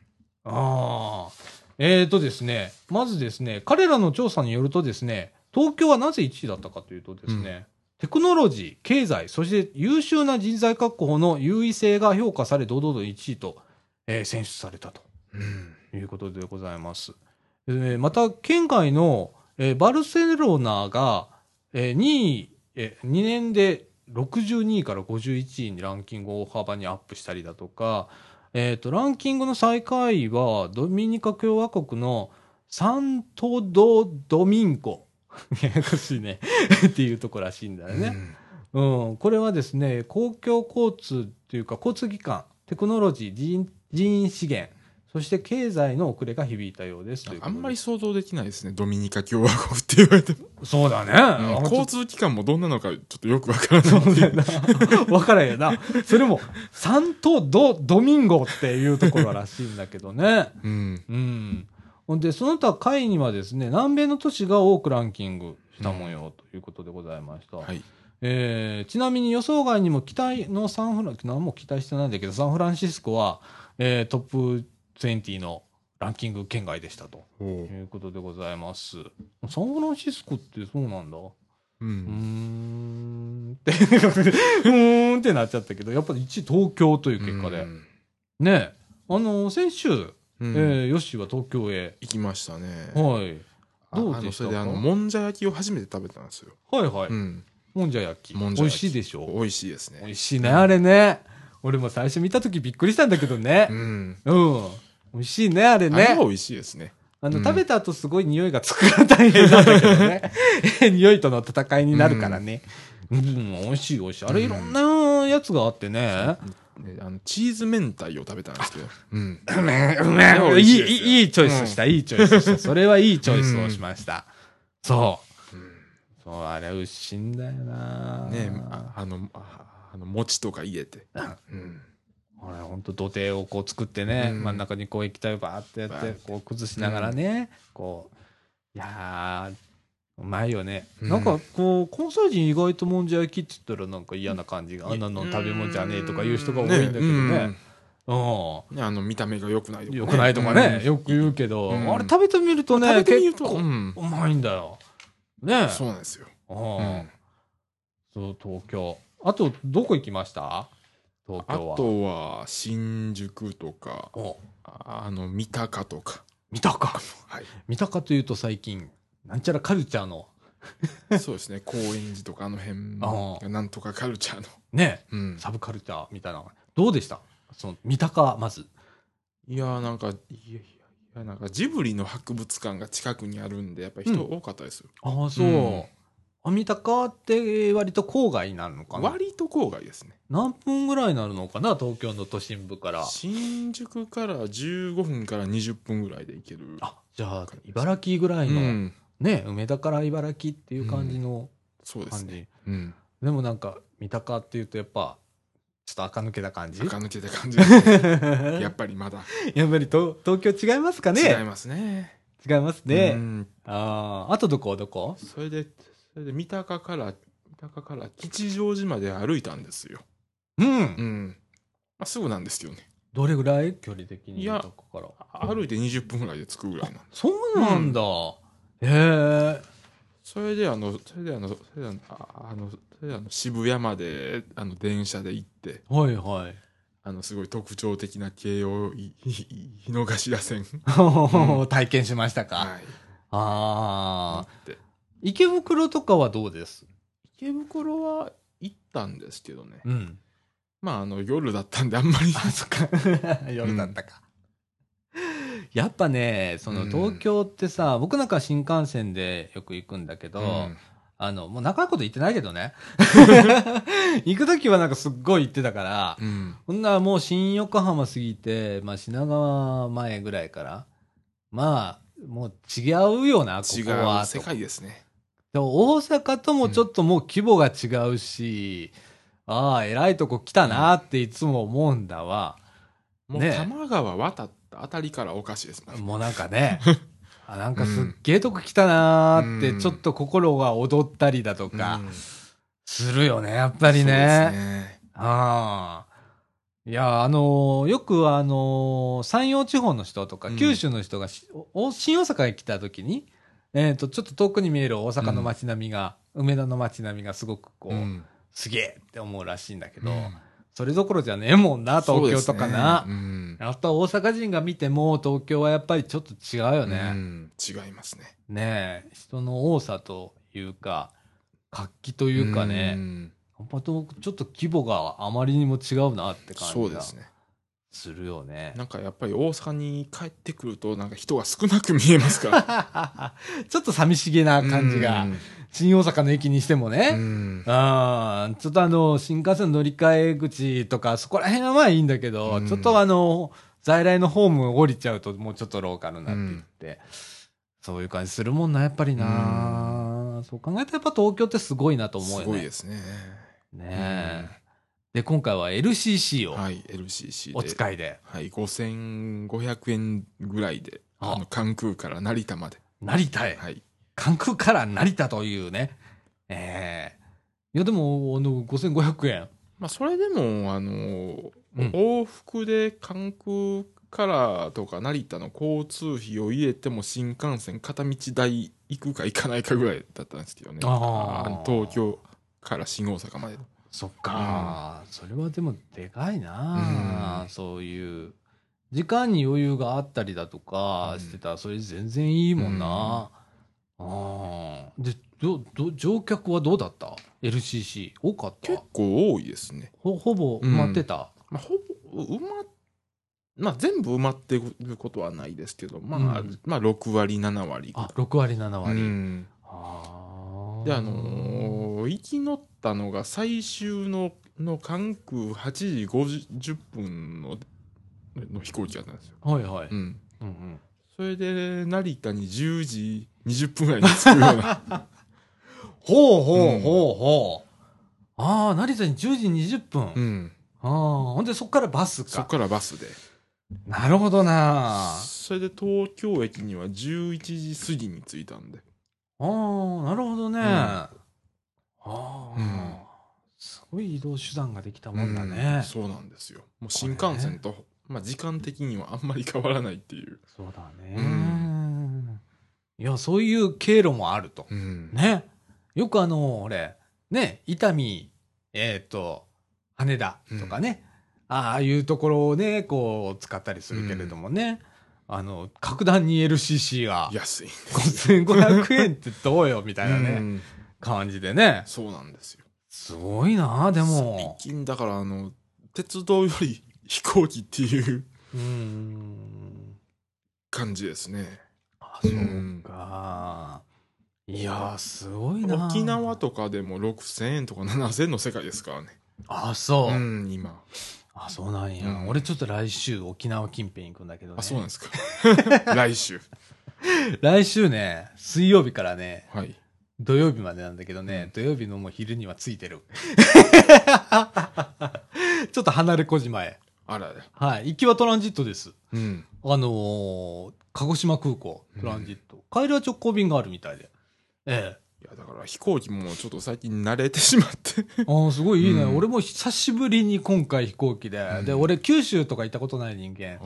ああ。えーとですね、まずですね、彼らの調査によるとですね、東京はなぜ1位だったかというとですね、テクノロジー、経済、そして優秀な人材確保の優位性が評価され、堂々と1位と、えー選出されたと。うん。ということでございます。えーまた、県外の、えーバルセロナが、えー2位、え2年で62位から51位にランキングを大幅にアップしたりだとか、えっ、と、ランキングの最下位は、ドミニカ共和国のサントド・ドミンゴ。ややこしいね。っていうところらしいんだよね。うん、これはですね、公共交通っていうか、交通機関、テクノロジー、人人資源、そして経済の遅れが響いたようですあんまり想像できないですね。ドミニカ共和国って言われても。そうだね。うん交通機関もどんなのかちょっとよくわからない。そうだよな。わからんよな。それも、サントド・ドミンゴっていうところらしいんだけどね。うん。うん。ほんで、その他下位にはですね、南米の都市が多くランキングした模様ということでございました。はい。えーちなみに予想外にも期待のサンフラン、何も期待してないんだけど、サンフランシスコは、えートップ20のランキング圏外でしたということでございます。サンフランシスコってそうなんだ。ううーん。んって、うーんってなっちゃったけど、やっぱり1位東京という結果で。うんねえ、あの、先週、うんえーヨッシーは東京へ。行きましたね。はい。どうでしたか？それであの、もんじゃ焼きを初めて食べたんですよ。はいはい。うん。もんじゃ焼き。もんじゃ美味しいでしょ？美味しいですね。美味しいね、あれね。俺も最初見た時びっくりしたんだけどねう。ん。うん。美味しいね、あれねあれは。美味しいですね。あの、うん食べた後すごい匂いがつくから大変なんだけどね。匂いとの戦いになるからね。うん、美味しい美味しい。あれいろんなやつがあってね。ねあのチーズ明太を食べたんですけど。うん。うめえ、うめえ。いい、いいいいいチョイスした、いいチョイスした。それはいいチョイスをしました。そう。そう、あれ美味しいんだよなねああの、ああの、餅とか入れて。うん。あれ、ほんと土手をこう作ってね、うん真ん中にこう液体をバーってやってこう崩しながらね、こう、いやー、うまいよね。うんなんかこう、関西人意外ともんじゃ焼きって言ったらなんか嫌な感じが、あんなの食べ物じゃねえとか言う人が多いんだけどね。うん。ねあの、見た目が良くないとかねよくないとかね、うんよく言うけど、うんあれ食べてみるとね、結構うんうまいんだよ。ねそうなんですよ。う。うんん。そう、東京。あと、どこ行きました？東あ京は。とは、新宿とか、おああの、三鷹とか。見たか。はい。見たかというと最近、なんちゃらカルチャーの、そうですね。高円寺とかあの辺なんとかカルチャーの。ね、うん。サブカルチャーみたいな。どうでした？その、見たか、まず。いやーなんか、いやいやいや、なんかジブリの博物館が近くにあるんで、やっぱり人多かったですよ。ああ、そう。うんあ、見たかって割と郊外になるのかな？割と郊外ですね。何分ぐらいになるのかな？東京の都心部から。新宿から15分から20分ぐらいで行ける。あ、じゃあ、茨城ぐらいうの、ん。ね、梅田から茨城っていう感じのそうです感じ。ね。うん。でもなんか、三鷹っていうとやっぱ、ちょっと垢抜けた感じ？垢抜けた感じですね。やっぱりまだ。やっぱりと東京違いますかね？違いますね。違いますね。うんああ、あとどこ？どこ？それで、それで三鷹から、三鷹から吉祥寺まで歩いたんですよ。うん。うん。まあ、すぐなんですよね。どれぐらい？距離的に。いや三鷹から？歩いて20分ぐらいで着くぐらいなんで。そうなんだ。へえ。それであの、それであの、それであの、ああの、それであの渋谷まで、あの、電車で行って、はいはい。あの、すごい特徴的な京王井の頭線。体験しましたか。はい。ああ。で池袋とかはどうです池袋は行ったんですけどね。うん。まあ、あの、夜だったんであんまり。夜だったか。やっぱね、そのうん東京ってさ、僕なんか新幹線でよく行くんだけど、うんあの、もう長いこと行ってないけどね。行くときはなんかすっごい行ってたから、うん。ほんならもう新横浜過ぎて、まあ品川前ぐらいから、まあ、もう違うよな、こ違こは。う世界ですね。でも大阪ともちょっともう規模が違うし、ああ、偉いとこ来たなっていつも思うんだわ。もうね多摩川渡ったあたりからおかしいですもん。もうなんかね、あなんかすっげえとこ来たなーって、うんちょっと心が踊ったりだとかうん、するよね、やっぱりそうですね。ね。ああ。いや、あのーよくあのー山陽地方の人とか、うん九州の人がし、お新大阪へ来た時に、えっ、と、ちょっと遠くに見える大阪の街並みが、梅田の街並みがすごくこう、うんすげえって思うらしいんだけど、うんそれどころじゃねえもんな、東京とかな。ねうんやっぱ大阪人が見ても東京はやっぱりちょっと違うよね。うん違いますね。ねえ、人の多さというか、活気というかね、んやっぱとちょっと規模があまりにも違うなって感じがするよね。なんかやっぱり大阪に帰ってくると、なんか人が少なく見えますから。ちょっと寂しげな感じが、新大阪の駅にしてもうね。ん。ああ、ちょっとあの、新幹線の乗り換え口とか、そこら辺はまあいいんだけど、うんちょっとあの、在来のホーム降りちゃうと、もうちょっとローカルになっていって、そういう感じするもんな、やっぱりな、そう考えたらやっぱ東京ってすごいなと思うよね。すごいですね。ねえ。で、今回は LCC をはい、LCC で。お使いで、はい、5500円ぐらいで、ああの、関空から成田まで。成田へ、はい。関空から成田というね。ええいや、でも、あの、5500円。まあ、それでも、あの、うん往復で関空からとか成田の交通費を入れても新幹線片道代行くか行かないかぐらいだったんですけどね。東京から新大阪まで。そっか、それはでもでかいな、うんそういう。時間に余裕があったりだとかうんしてたら、それ全然いいもんな。ああ。で、ど、ど、乗客はどうだった ?LCC。多かった？結構多いですね。ほ、ほぼ埋まってた？まあ、ほぼ、埋ま、まあ、全部埋まってることはないですけど、まあ、うんまあ、6割、7割。あ、6割、7割。うんああ。で、あのー行き乗ったのが最終のの関空8時50分のの飛行機だったんですよ。はいはい。うん。うんうん。それで、成田に10時20分ぐらいに着くような。ほうほううんほうほう。ああ、成田に10時20分。うん。ああ、ほんでそっからバスか。そっからバスで。なるほどな。それで東京駅には11時過ぎに着いたんで。ああ、なるほどね。んああ、うんすごい移動手段ができたもんだうねん。そうなんですよ。もう新幹線と、まあ時間的にはあんまり変わらないっていう。そうだね、うんいや、そういう経路もあると。うん。ね。よくあの、俺、ね、伊丹、えっ、と、羽田とかね、ああいうところをね、こう、使ったりするけれどもね、あの、格段に LCC が安いんです5500円ってどうよみたいなね、うん感じでね。そうなんですよ。すごいなでも。最近だからあの、鉄道より飛行機っていう。感じですね。あ、そうか。いやー、すごいな沖縄とかでも6000円とか7000円の世界ですからね。あ、そう。うん、今。あ、そうなんや、うん俺ちょっと来週沖縄近辺行くんだけどね。あ、そうなんですか。来週。来週ね、水曜日からね、はい。土曜日までなんだけどね、土曜日のもう昼にはついてる。ちょっと離れ小島へ。あらや。はい。行きはトランジットです。うん。あのー鹿児島空港、トランジット。帰りは直行便があるみたいで。ええ。いや、やだから飛行機もちょっと最近慣れてしまって。ああ、すごいいいね、うん俺も久しぶりに今回飛行機で。うんで、俺九州とか行ったことない人間。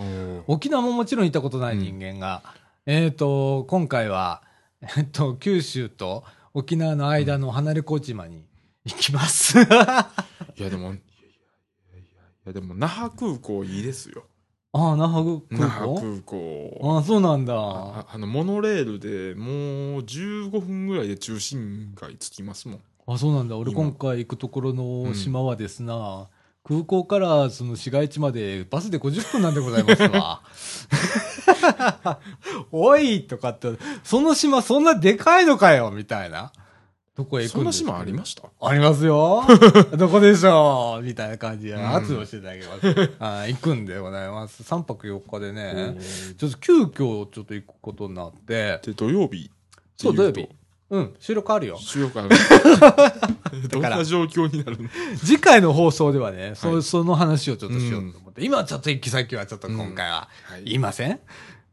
沖縄ももちろん行ったことない人間が、えっ、と、今回は、えっ、と、九州と沖縄の間の離れ小島に行きます。いやでも、いやでも那覇空港いいですよ。ああ、那覇空那覇港空港。ああ、そうなんだ。ああの、モノレールでもう15分ぐらいで中心街着きますもん。あ、そうなんだ。俺今今回行くところの島はですな、空港からその市街地までバスで50分なんでございますわ。おいとかって、その島そんなでかいのかよみたいな。どこへ行くそんなんですか？島ありました？ありますよ。どこでしょう？みたいな感じでうん。圧をしていただきます。はい行くんでございます。3泊4日でね、ちょっと急遽ちょっと行くことになって、で、土曜日？そう土曜日。うん、収録あるよ。収録ある。どんな状況になるの？次回の放送ではね、そはい。その話をちょっとしようと思って、今はちょっと行き先はちょっと今回ははい。言いません、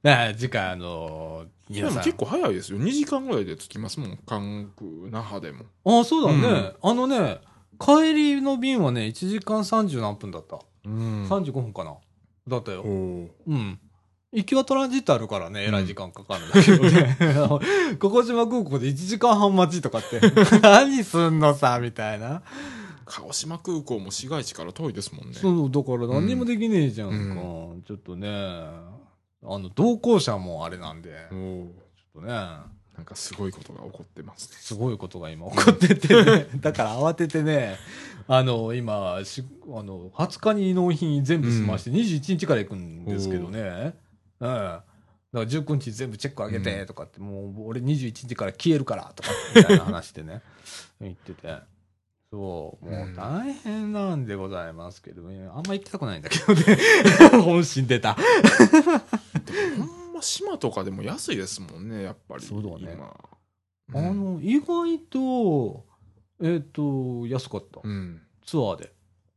だから次回あので皆さん。も結構早いですよ。2時間ぐらいで着きますもん。韓国、那覇でも。ああ、そうだね、うんあのね、帰りの便はね、1時間30何分だった。うん35分かな。だったよ。おうん。行きはトランジットあるからね、えらい時間かかるんだけどね。ここ島空港で1時間半待ちとかって、何すんのさ、みたいな。鹿児島空港も市街地から遠いですもんね。そう、だから何にもできねえじゃんか。うちょっとね、あの、同行者もあれなんで、ちょっとね、なんかすごいことが起こってますね。すごいことが今起こっててね、だから慌ててね、あの、今、しあの、20日に納品全部済まして、21日から行くんですけどね、うん。だから19日全部チェック上げてとかって、もう俺21日から消えるからとかみたいな話でね、言ってて。そう、もう大変なんでございますけどね。あんま行きたくないんだけどね。本心出た。ほんま島とかでも安いですもんね、やっぱり。そうだね今。あの、意外と、えっ、と、安かった。うん。ツアーで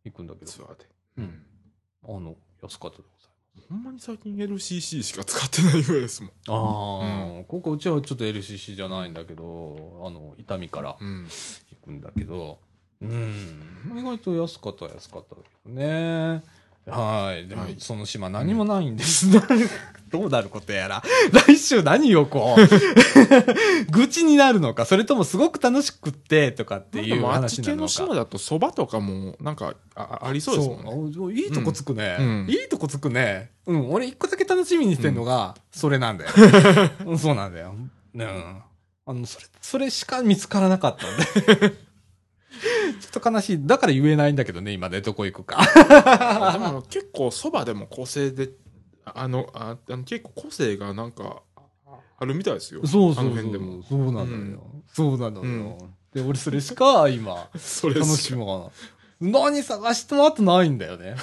行くんだけど。ツアーで。うん。あの、安かったでございほんまに最近 LCC しか使ってないぐらいですもん。ます。ああ、ここうちはちょっと LCC じゃないんだけど、あの、伊丹からうん。行くんだけど、うん。意外と安かったは安かっただけどね。はい。でもはい、その島何もないんです。どうなることやら。来週何をこう、愚痴になるのか、それともすごく楽しくって、とかっていうでもあっち話なのか。系の島だと蕎麦とかもなんかあありそうですもんね。そういいとこつくね、うんいいとこつくね。うん、俺一個だけ楽しみにしてんのが、それなんだよ。うんそうなんだよ。うん。あの、それ、それしか見つからなかったんで。ちょっと悲しい。だから言えないんだけどね、今ね、どこ行くか。でも結構蕎麦でも個性で、あの、ああの結構個性がなんかあるみたいですよ。そうそうそう。あの辺でも。そうなのよ。うんそうなのよ。うんで、俺それしか今、それ楽しみが。何探してもあとないんだよね。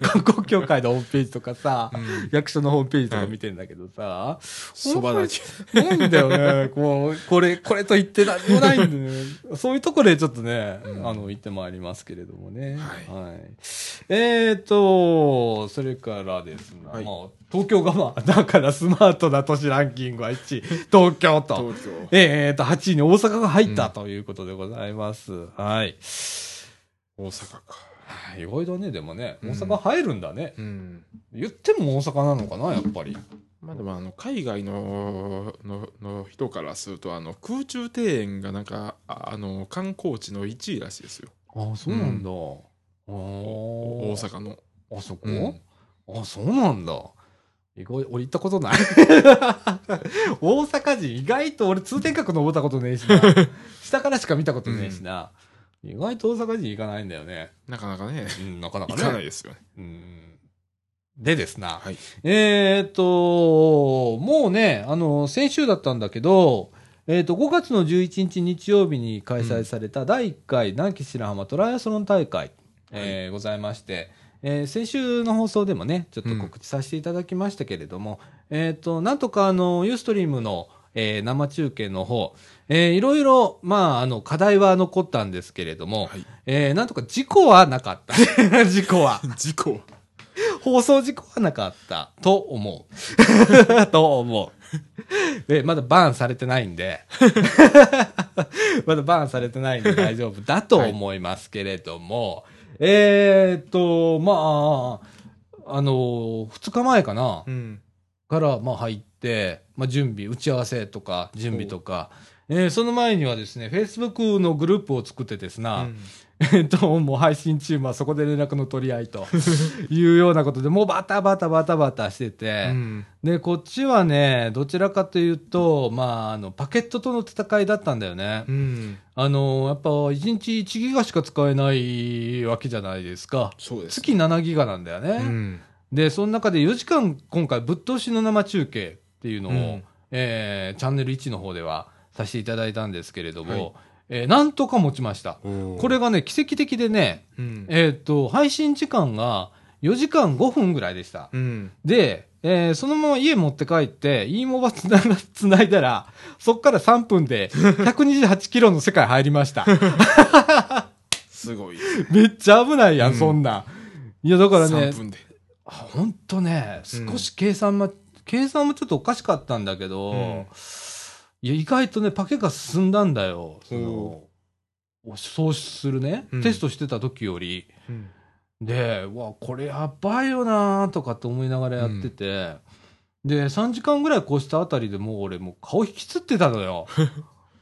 観光協会のホームページとかさ、うん役所のホームページとか見てんだけどさ、蕎麦だけ。ないんだよね。こう、これ、これと言って何もないんでね。そういうところでちょっとね、うんあの、行ってまいりますけれどもね。はいえーと、それからですね、はいまあ、東京がまあ、だからスマートな都市ランキングは1位、東京と。東京。えーと、8位に大阪が入ったということでございます。はい。大阪か。はい意外だね、でもね。うん大阪入るんだね。うん。言っても大阪なのかな、やっぱり。まあでもあの海外ののの人からするとあの空中庭園がなんかああの観光地の1位らしいですよ。ああ、そうなんだ。ああ大阪の。あそこ、うんあ、そうなんだ。意外、俺行ったことない。大阪人、意外と俺通天閣登ったことねえしな。下からしか見たことねえしな。意外と大阪人行かないんだよね。なかなかね、うん、なかなか行ね。かないですよね。うん。でですな。はい。えーっと、もうね、あの、先週だったんだけど、えーっと、5月の11日日曜日に開催された第1回南紀白浜トライアスロン大会、えーございまして、えー先週の放送でもね、ちょっと告知させていただきましたけれども、えーっと、なんとかあの、ユーストリームの、えー生中継の方、えーいろいろ、まあ、あの、課題は残ったんですけれども、はい。えーなんとか事故はなかった。事故は。事故。放送事故はなかったと思う。と思う。で、まだバーンされてないんで、まだバーンされてないんで大丈夫だと思いますけれども、えーっと、まあ、あの、2日前かな、うん。から、まあ入って、まあ準備、打ち合わせとか、準備とか、えーその前にはですね、Facebook のグループを作ってですな、えっと、もう配信チームはそこで連絡の取り合いと いうようなことで、もうバタバタバタバタしてて、うん。で、こっちはね、どちらかというと、まあ、あの、パケットとの戦いだったんだよね。うん。あの、やっぱ1日1ギガしか使えないわけじゃないですか。そうです。月7ギガなんだよね。うん。で、その中で4時間今回ぶっ通しの生中継っていうのを、うんえーチャンネル1の方ではさせていただいたんですけれども、はいえーなんとか持ちました。ここれ、がね、奇跡的でね、うん。えーっと、配信時間が4時間5分ぐらいでした。うん。で、えーそのまま家持って帰って、e モバつなが、つないだら、そっから3分で128キロの世界入りました。すごい。めっちゃ危ないやん、うんそんなん。いや、だからね3、分で。ほんとね、うん少し計算も、計算もちょっとおかしかったんだけど、うんいや、意外とね、パケが進んだんだよ。そのお、送出するね、うんテストしてた時より。うん。で、うわ、これやばいよなとかって思いながらやってて、で、3時間ぐらい越したあたりでもう俺もう顔引きつってたのよ。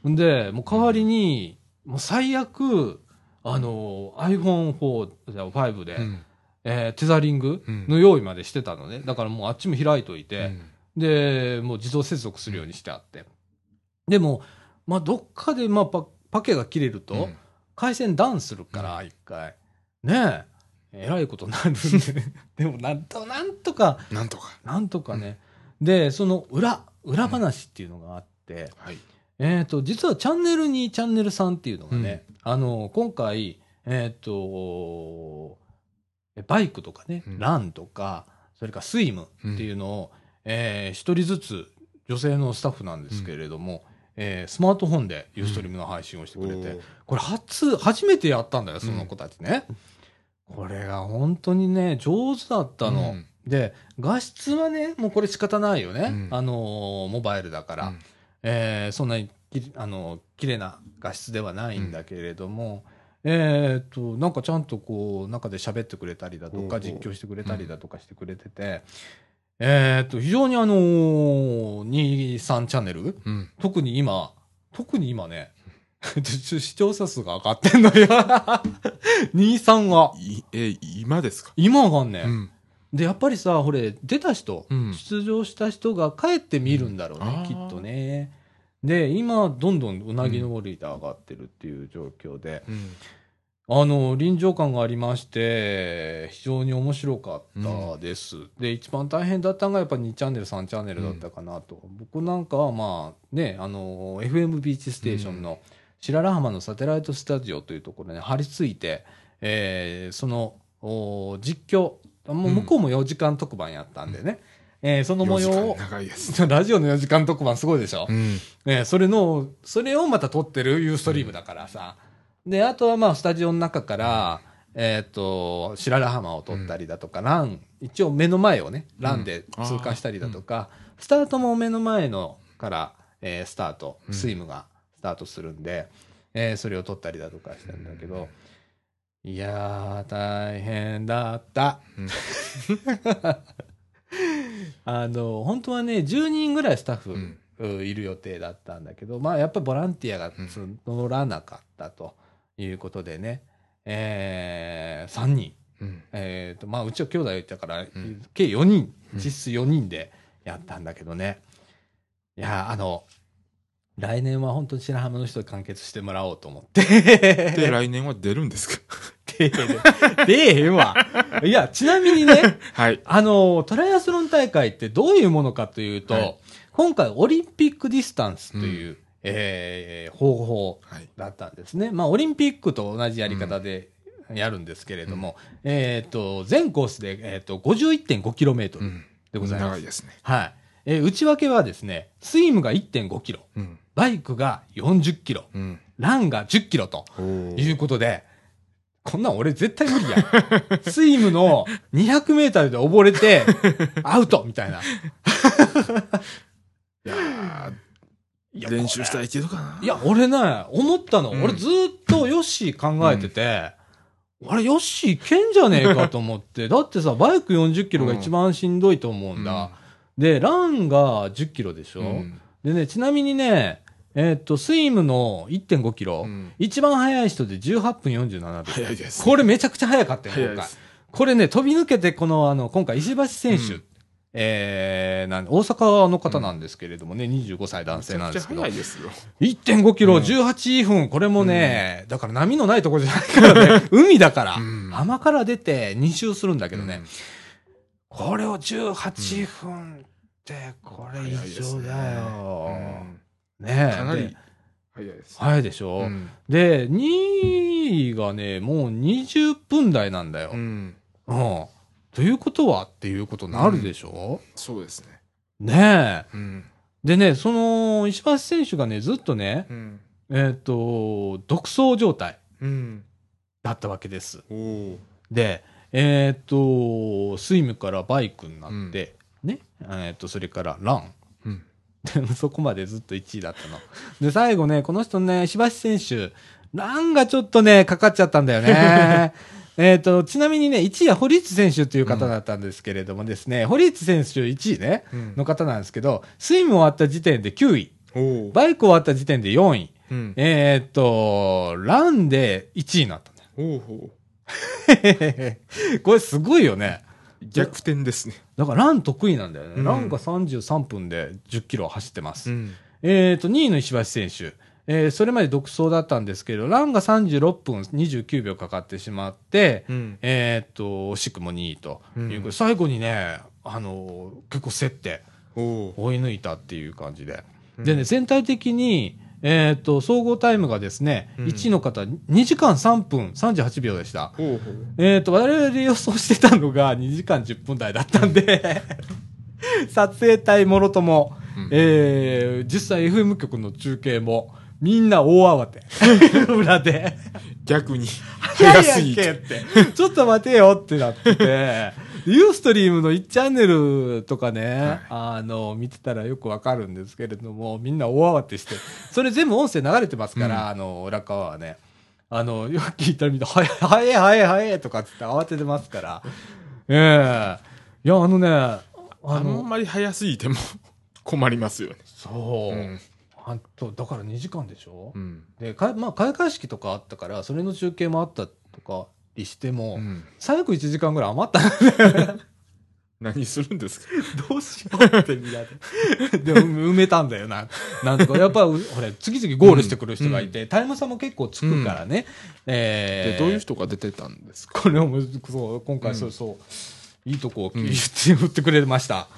ん で、もう代わりに、もう最悪、あの、iPhone4、じゃあ5で、うん。えーテザリングうんの用意までしてたのね。だからもうあっちも開いといて、うんで、もう自動接続するようにしてあって。でも、まあ、どっかで、まあ、パパケが切れると、うん回線ダウンするから、一回。ねえ。えらいことになるんで。でも、なんと、なんとか、なんとか。なんとかね。で、その裏、裏話っていうのがあって、はい。えっ、と、実はチャンネル2、チャンネル3っていうのがね、あの、今回、えっ、と、バイクとかね、うんランとか、それからスイムっていうのを、えー一人ずつ女性のスタッフなんですけれども、えースマートフォンでユーストリームの配信をしてくれて、これ初、初めてやったんだよ、その子たちね。これが本当にね、上手だったの。うんで、画質はね、もうこれ仕方ないよね。うんあのーモバイルだから。うんえーそんなにきあの綺麗な画質ではないんだけれども、えーっとなんかちゃんとこう中で喋ってくれたりだとか実況してくれたりだとかしてくれてて、えーっと非常にあのー、23チャンネルうん。特に今特に今ね 視聴者数が上がってんのよ。23が。いえ、今ですか？今がね、うん。でやっぱりさほれ出た人、うん。出場した人が帰って見るんだろうね、うんきっとねで今どんどんうなぎ登りで上がってるっていう状況で、うん。あの臨場感がありまして非常に面白かったです、で一番大変だったのがやっぱ2チャンネル3チャンネルだったかなと、僕なんかはまあねあの FM ビーチステーションの白良浜のサテライトスタジオというところに張り付いて、えーそのお実況もう向こうも4時間特番やったんでね、えーその模様4を。ラジオの4時間特番すごいでしょ、うん。ね、それの、それをまた撮ってるユーストリームだからさ。で、あとはまあ、スタジオの中から、えっ、と、白良浜を撮ったりだとか、ラン、一応目の前をね、ランで通過したりだとか、スタートも目の前のから、えースタート、うんスイムがスタートするんで、えーそれを撮ったりだとかしたんだけど、いやー、大変だった。うんあの、本当はね、10人ぐらいスタッフ、うん。ういる予定だったんだけど、まあ、やっぱりボランティアがうん乗らなかったということでね、えー、3人、うん。えーとまあ、うちは兄弟いたから、ん。計4人、うん。実質4人でやったんだけどね、いや、あの、来年は本当に白浜の人で完結してもらおうと思って。で、来年は出るんですか？出えへんわ。いや、ちなみにね、はい。あの、トライアスロン大会ってどういうものかというと、はい今回オリンピックディスタンスという、えー方法はい。だったんですね。まあ、オリンピックと同じやり方でやるんですけれども、えっ、と、全コースで、えっ、と、51.5km うん。でございます。長いですね。はい。えー内訳はですね、スイムが 1.5km、うん。バイクが 40km、うん。ランが 10km とおいうことで、こんなん俺絶対無理やん。スイムの200メーターで溺れて、アウトみたいな。いや練習したらいけるかな。いや、俺ね、思ったの。うん俺ずーっとヨッシー考えてて、あれ、ヨッシーいけんじゃねえかと思って。だってさ、バイク40キロが一番しんどいと思うんだ。で、ランが10キロでしょ、うんでね、ちなみにね、えーっと、スイムの1.5キロ、うん。一番速い人で18分47秒。早いです。これめちゃくちゃ速かったよ、今回。これね、飛び抜けて、この、あの、今回、石橋選手、うん。えー、なん大阪の方なんですけれどもね、25歳男性なんですけど。めちゃくちゃ早、いですよ。1.5キロ、うん。18分、これもね、だから波のないところじゃないからね、海だから、うん。浜から出て2周するんだけどね、うん。これを18分って、これ異常だよ。うんねえ。かなりで早いです。早いでしょ、うんで、2位がね、もう20分台なんだよ。ううん。ん。ということはっていうことになるでしょ、そうですね。ねえ。うん。でね、その、石橋選手がね、ずっとね、うん。えっ、と、独走状態うん。だったわけです。で、えっ、と、スイムからバイクになって、ね、えっ、と、それからラン。そこまでずっと1位だったの。で、最後ね、この人ね、石橋選手、ランがちょっとね、かかっちゃったんだよね。えっと、ちなみにね、1位は堀内選手という方だったんですけれどもですね、堀内選手1位ね、うんの方なんですけど、スイム終わった時点で9位。バイク終わった時点で4位、うん。えーっと、ランで1位になったんだよ。これすごいよね。逆転ですね。だからラン得意なんだよね。うんランが33分で10キロ走ってます。ん。えーっと、2位の石橋選手。えーそれまで独走だったんですけど、ランが36分29秒かかってしまって、うん。えーっと、惜しくも2位ということで、うん最後にね、あのー結構競って。追い抜いたっていう感じで。うんでね、全体的に、えーっと、総合タイムがですね、うん1位の方、2時間3分38秒でした。おお。えっ、と、我々予想してたのが2時間10分台だったんで、撮影隊もろとも、うんえー、実際 FM 局の中継も、みんな大慌て。裏で。逆に。早すぎて。ちょっと待てよってなってて、ユーストリームの1チャンネルとかね、あの、見てたらよくわかるんですけれども、みんな大慌てして、それ全部音声流れてますから、うんあの、裏側はね。あの、よく聞いたらみんな、早い、早い、早い、早いとかっつって慌ててますから。ええいや、あのね、ああんの、まり早すぎても 困りますよね。そう、うん。あと、だから2時間でしょ、うん。で、かまあ、開会式とかあったから、それの中継もあったとかにしても、うん最後1時間ぐらい余ったん 何するんですか？どうしようってみんなで。で、埋めたんだよな。なんとか。やっぱ、ほれ、次々ゴールしてくる人がいて、タイム差も結構つくからね。えー、で、どういう人が出てたんですか？これを、そう、今回、うんそうそう、いいとこをうん言って、振ってくれました。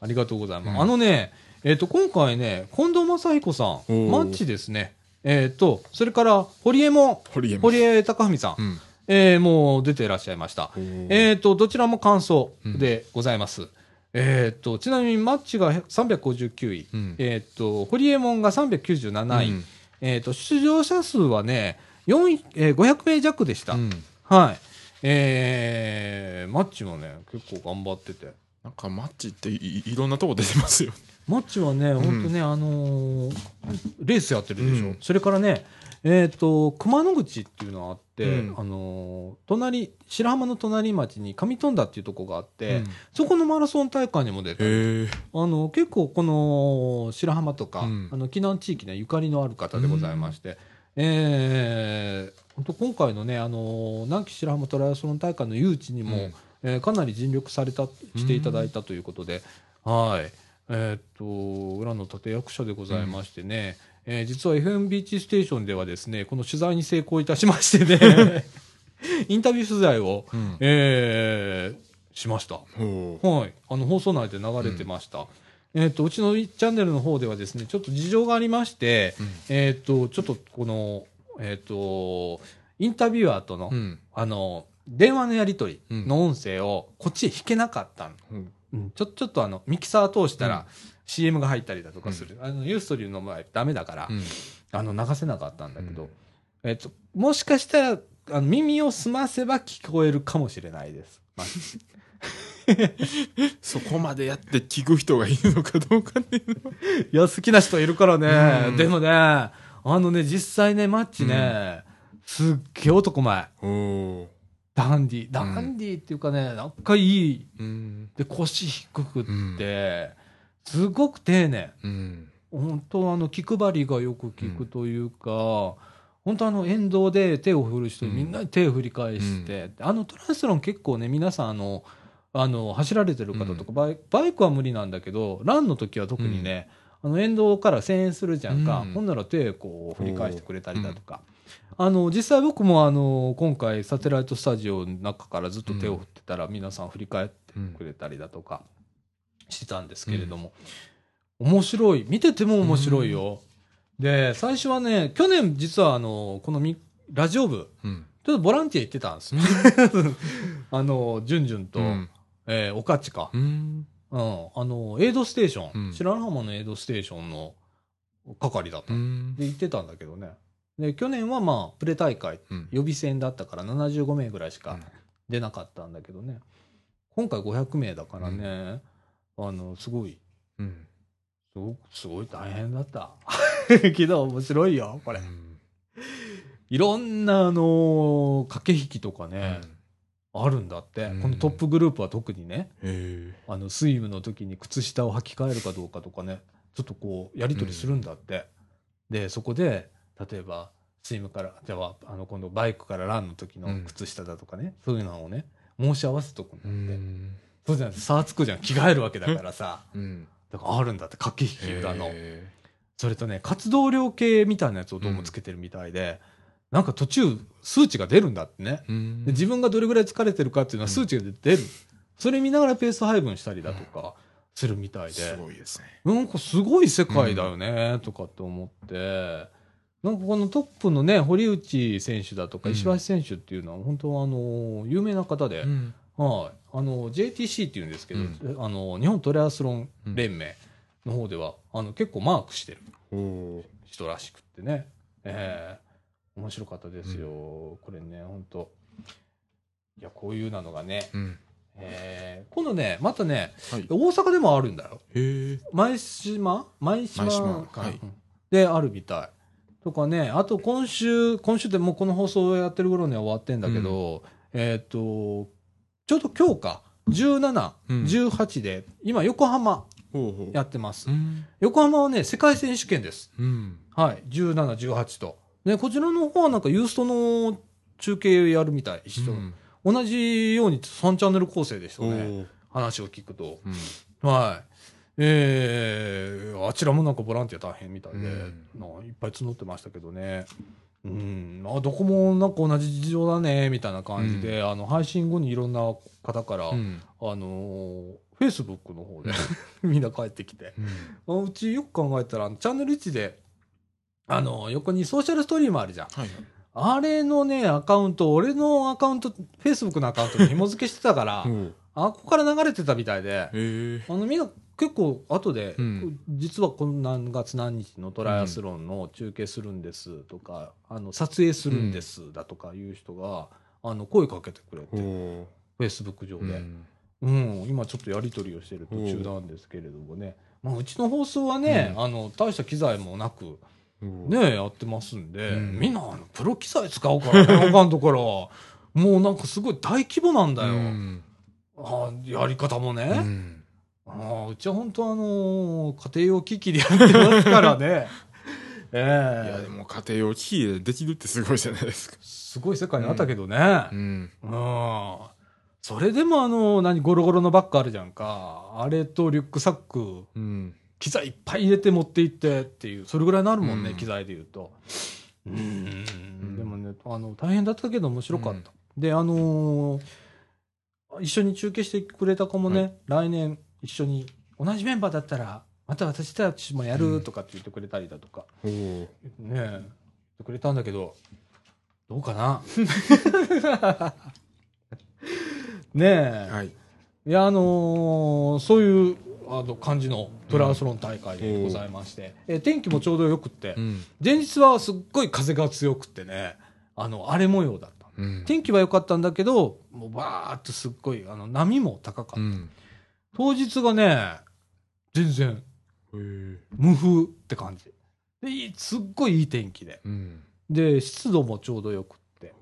ありがとうございます。うんあのね、えっ、と、今回ね、近藤正彦さん、ーマッチですね。えっ、と、それから、堀江も、堀江も堀江貴文さん、うん。えーもう出ていらっしゃいました。ええっ、と、どちらも完走でございます。えっ、と、ちなみにマッチが359位、うんえっ、と、ホリエモンが397位、うんえっ、と、出場者数はね、4位えー500名弱でした。うん。はい。えー、マッチもね、結構頑張ってて。なんかマッチっていいろんなとこ出てますよね。マッチはね、ん。ほんとね、あのーレースやってるでしょ。うん。それからね、えっ、と、熊野口っていうのがあって、うん。あのー隣、白浜の隣町に上富田っていうとこがあって、うん。そこのマラソン大会にも出て。あの、結構この白浜とか、うん。あの、避難地域にはゆかりのある方でございまして、えー、本当今回のね、あの、南紀白浜トライアスロン大会の誘致にも、うん。えーかなり尽力された、していただいたということで、はい。えーっと、裏の立役者でございましてね、えー実は FM ビーチステーションではですね、この取材に成功いたしましてね、インタビュー取材を、うんえーしました。ほはい。あの、放送内で流れてました。えっ、と、うちのチャンネルの方ではですね、ちょっと事情がありまして、うんえっ、と、ちょっとこの、えっ、と、インタビュアーとの、う。うん。あの、電話のやり取りの音声をこっちへ弾けなかったの。うんうん、ちょ、ちょっとあの、ミキサー通したうんら CM が入ったりだとかする。あの、ユーストリームの場合ダメだから、うんあの、流せなかったんだけど、うんえっ、と、もしかしたらあの耳を澄ませば聞こえるかもしれないです。まあ そこまでやって聞く人がいるのかどうかっていうのは。いや、好きな人いるからね。うんでもね、あのね、実際ね、マッチね、すっげえ男前。ダンディ。ダンディっていうかね、なんかいい。うん。で、腰低くって、すごく丁寧。うん。本当あの、気配りがよく聞くというか、本当あの、沿道で手を振る人みんなに手を振り返して、あの、トランスロン結構ね、皆さんあの、あの、走られてる方とか、バイバイクは無理なんだけど、ランの時は特にね、あの、沿道から声援するじゃんか。うんほんなら手こう振り返してくれたりだとか。あの、実際僕もあの、今回サテライトスタジオの中からずっと手を振ってたら、皆さん振り返ってくれたりだとかしてたんですけれども、面白い。見てても面白いよ。で、最初はね、去年実はあの、このみラジオ部、うん。ちょっとボランティア行ってたんですよ。あの、ジュンジュンと、うん。えー、おかちか。うん。うん。あの、エイドステーション、うん白良浜のエイドステーションの係だった。うん。で、行ってたんだけどね。で、去年はまあ、プレ大会、うん。予備戦だったから75名ぐらいしか出なかったんだけどね。今回500名だからね、あの、すごい、うん。すごく、すごい大変だった。けど面白いよ、これ。いろんな、あの駆け引きとかね、あるんだって、うんこのトップグループは特にね、へえ。あの、スイムの時に靴下を履き替えるかどうかとかね、ちょっとこう、やり取りするんだって。で、そこで、例えば、スイムから、じゃあ、あの、今度バイクからランの時の靴下だとかね、そういうのをね、申し合わせとくんだうって。ん。そうじゃないと差つくじゃん。着替えるわけだからさ。うん。だからあるんだって、駆け引きがの。へそれとね、活動量計みたいなやつをどうもつけてるみたいで、なんか途中、数値が出るんだってね。で自分がどれぐらい疲れてるかっていうのは数値が出る。それ見ながらペース配分したりだとかするみたいすで、ごいですね。なんかすごい世界だよね、とかって思って、なんかこのトップのね、堀内選手だとかうん石橋選手っていうのは本当あの、有名な方で、ん。はい。あの、JTC っていうんですけど、うんあの、日本トレアスロン連盟の方では、あの、結構マークしてる。人らしくってね。ええ面白かったですよ。これね、本当いや、こういうなのがね、うん。えー今度ね、またね、はい。大阪でもあるんだよ。へえ。前島？前島はいうんであるみたい。とかね、あと今週、今週でもうこの放送やってる頃には終わってんだけど、えっ、と、ちょうど今日か、17、うん18で、今横浜ほうほう。やってます。うん。横浜はね、世界選手権です。うん。はい。17、18と。で、こちらの方はなんかユーストの中継やるみたい、一緒。うん同じように3チャンネル構成でしたおね。ー話を聞くと。うん。はい。えー、あちらもなんかボランティア大変みたいで、うんないっぱい募ってましたけどね。うん、あどこもなんか同じ事情だね、みたいな感じで、あの、配信後にいろんな方から、うん。あのフェイスブックの方で みんな帰ってきて、うん。あうちよく考えたら、チャンネル1で、あの、横にソーシャルストリームあるじゃん。はい。あれのね、アカウント、俺のアカウント、フェイスブックのアカウントに紐付けしてたから、お ーあここから流れてたみたいで。あのみんな結構後で、うん実はこん何月何日のトライアスロンの中継するんですとか、あの撮影するんですだとかいう人が、あの声かけてくれて。フェイスブック上で、うん。うん今ちょっとやり取りをしてる途中なんですけれどもね、まあ、うちの放送はね、うんあの大した機材もなく、ね、やってますんで、うんみんなあのプロ機材使うからね、あかんところ。もうなんかすごい大規模なんだよ。うん。あやり方もね。うん。ああうちは本当あのー家庭用機器でやってますからね。えいえや、でも家庭用機器でできるってすごいじゃないですか。すごい世界にあったけどね。うん。うん。それでもあの、何、ゴロゴロのバッグあるじゃんか。あれとリュックサック、うん。機材いっぱい入れて持って行ってっていう、それぐらいになるもんね、うん機材で言うと。うんんでもね、あの、大変だったけど面白かった。で、あのー一緒に中継してくれた子もね、来年一緒に、同じメンバーだったら、また私たちもやるとかって言ってくれたりだとか、おお。ねえ、言ってくれたんだけど、どうかな？ねえ、はい。いや、あのーそういう、あの、感じのトライアスロン大会でございまして、え天気もちょうどよくって、うん。前日はすっごい風が強くってね、あの、荒れ模様だっうん。天気は良かったんだけど、もうバーっとすっごい、あの、波も高かった。うん。当日がね、全然。無風って感じ。で、すっごいいい天気で。うん。で、湿度もちょうどよくって。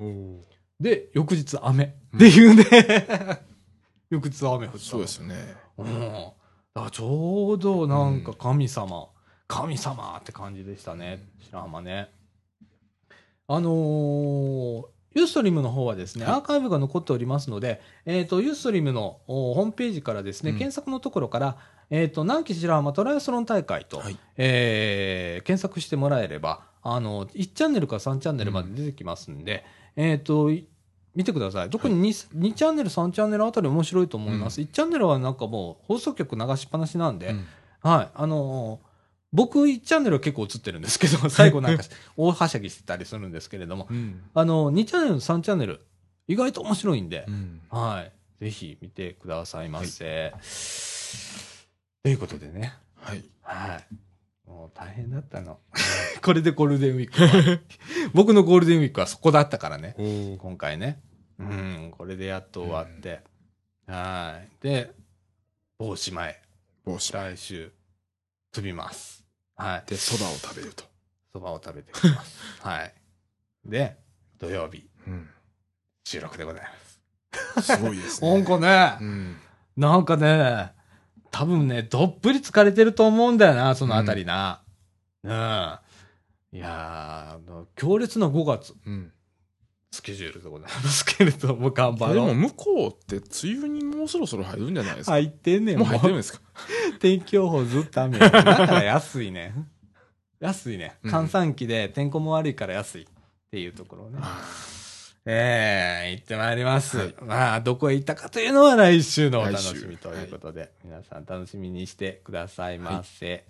で、翌日雨。うんっていうね。翌日雨降ったの。そうですよね。うん。だからちょうどなんか神様、神様って感じでしたね、白浜ね。あのーユーストリームの方はですね、はいアーカイブが残っておりますので、えっ、と、ユーストリームのおホームページからですね、うん検索のところから、えっ、と、南紀白浜トライアスロン大会と、はい。えー検索してもらえれば、あの、1チャンネルから3チャンネルまで出てきますんで、えっ、と、い見てください。特に 2, 2チャンネル、3チャンネルあたり面白いと思います。1チャンネルはなんかもう放送局流しっぱなしなんで、うんはい。あのー僕1チャンネルは結構映ってるんですけど、最後なんか大はしゃぎしてたりするんですけれども、うん。あの、2チャンネル、3チャンネル、意外と面白いんでう、ん。はい。ぜひ見てくださいませ。ということでね、はい。はい。もう大変だったの。これでゴールデンウィークは。僕のゴールデンウィークはそこだったからね。今回ね。うん、これでやっと終わって。はい。で、帽子前、帽子。来週、飛びます。はい。で、そばを食べると。そばを食べてきます。はい。で、土曜日、うん。収録でございます。すごいです なんね。かね、うん。なんかね、多分ね、どっぷり疲れてると思うんだよな、そのあたりな。うん。いやーあの、強烈な5月、うん。スケジュールでございますけれども、頑張でもろう。向こうって梅雨にもうそろそろ入るんじゃないですか？入ってんねん、もう入ってるんですか？天気予報ずっと雨やだから安いねん。安いね。うん閑散期で天候も悪いから安いっていうところをね。あええ行ってまいります。はいまあ、どこへ行ったかというのは来週のお楽しみということで、皆さん楽しみにしてくださいませ。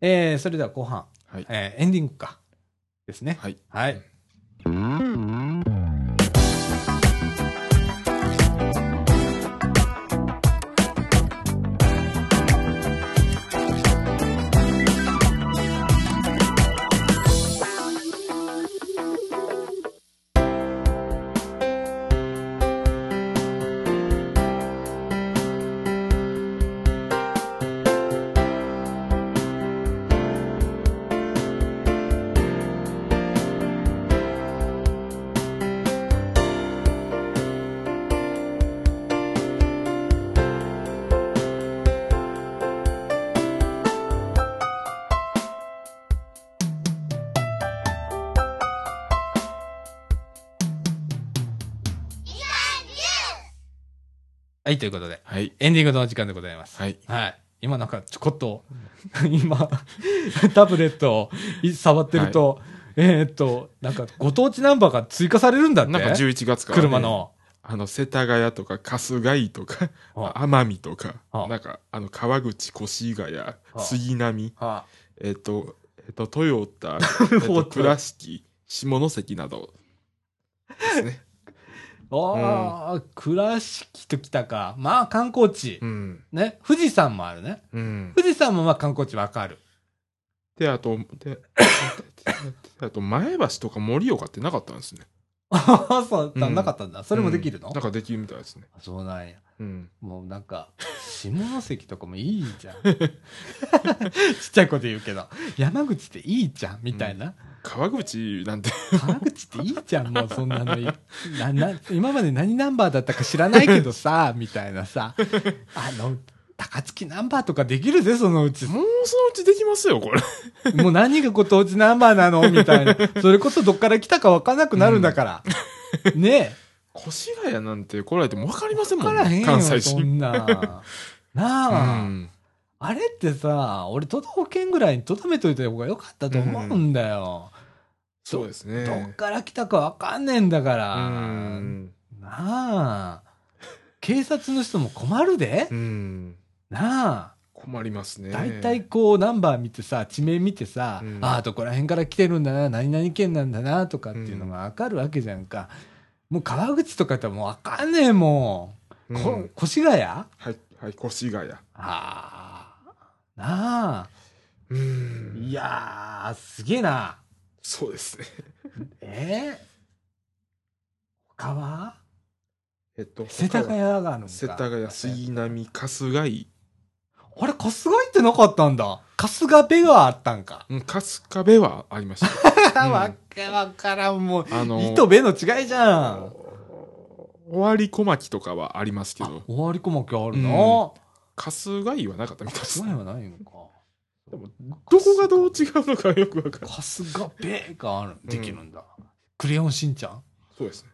えーそれでは後半、ーはい。えーエンディングか。ですね。はい。はい。はい、ということで、はい。エンディングのお時間でございます。はい。はい。今なんかちょこっと、今、タブレットをい触ってると、えーっと、なんかご当地ナンバーが追加されるんだって？なんか11月から、ね。車。の。あの、世田谷とか、春日井とか、あ奄美とかあ、なんか、あの、川口、越谷、杉並、はえっと、えっと、トヨタ、えっと、倉敷、下関などですね。ああ、倉敷と来たか。まあ観光地。うん。ね？富士山もあるね。うん。富士山もまあ観光地わかる。で、あと、で、あと、前橋とか盛岡ってなかったんですね。ああ、そう、うんなかったんだ。それもできるの、うんなんかできるみたいですね。そうなんや。うん。もうなんか、下関とかもいいじゃん。ちっちゃい子で言うけど、山口っていいじゃん、みたいな。川口なんて、川口っていいじゃん、もうそんなのいなな。今まで何ナンバーだったか知らないけどさ、みたいなさ。あの、高槻ナンバーとかできるぜ、そのうち。もうそのうちできますよ、これ。もう何がご当地ナンバーなの？みたいな。それこそどっから来たかわかんなくなるんだから。ね越谷なんて来られても分かりませんえ。もんね。関西そ人。んな。なあ。うん。あれってさ、俺都道府県ぐらいに留めといた方がよかったと思うんだよ。そうですね。どっから来たかわかんねえんだから。うん。なあ。警察の人も困るでう。ん。なあ。困りますね。大体こうナンバー見てさ、地名見てさ、うんああ、どこら辺から来てるんだな、何々県なんだな、とかっていうのがわかるわけじゃんか。もう川口とかってもうわかんねえもん。うんこ越谷？あはい、はい、越谷。あ。なあ。うん。いやー、すげえな。そうですね。え？ー、他は？えっと、世田谷がある。世田谷、杉並、春日井、あれ、春日井ってなかったんだ。春日部があったんか。うん、春日部はありました。う んわけわからん、もう。あの、井と部の違いじゃん。終わり小牧とかはありますけあど、、終わり小牧あるな。うん春日井はなかったみたいです春。日井はないのか。でもどこがどう違うのかよくわからない。春日部がある、できるんだ。クレヨンしんちゃん？そうですね。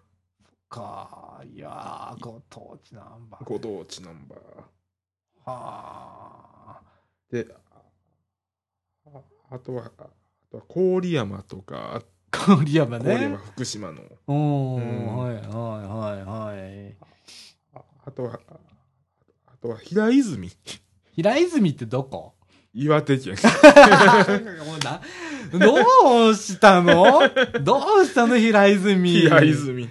か。いやー、ご当地ナンバー。ご当地ナンバー。はで、ああとは、あとは郡山とか、ー。郡山郡山ね。福島の、おー、うんはいはいはいはい。あとは平泉、平泉ってどこ？岩手県。どうしたの？どうしたの平泉？平泉。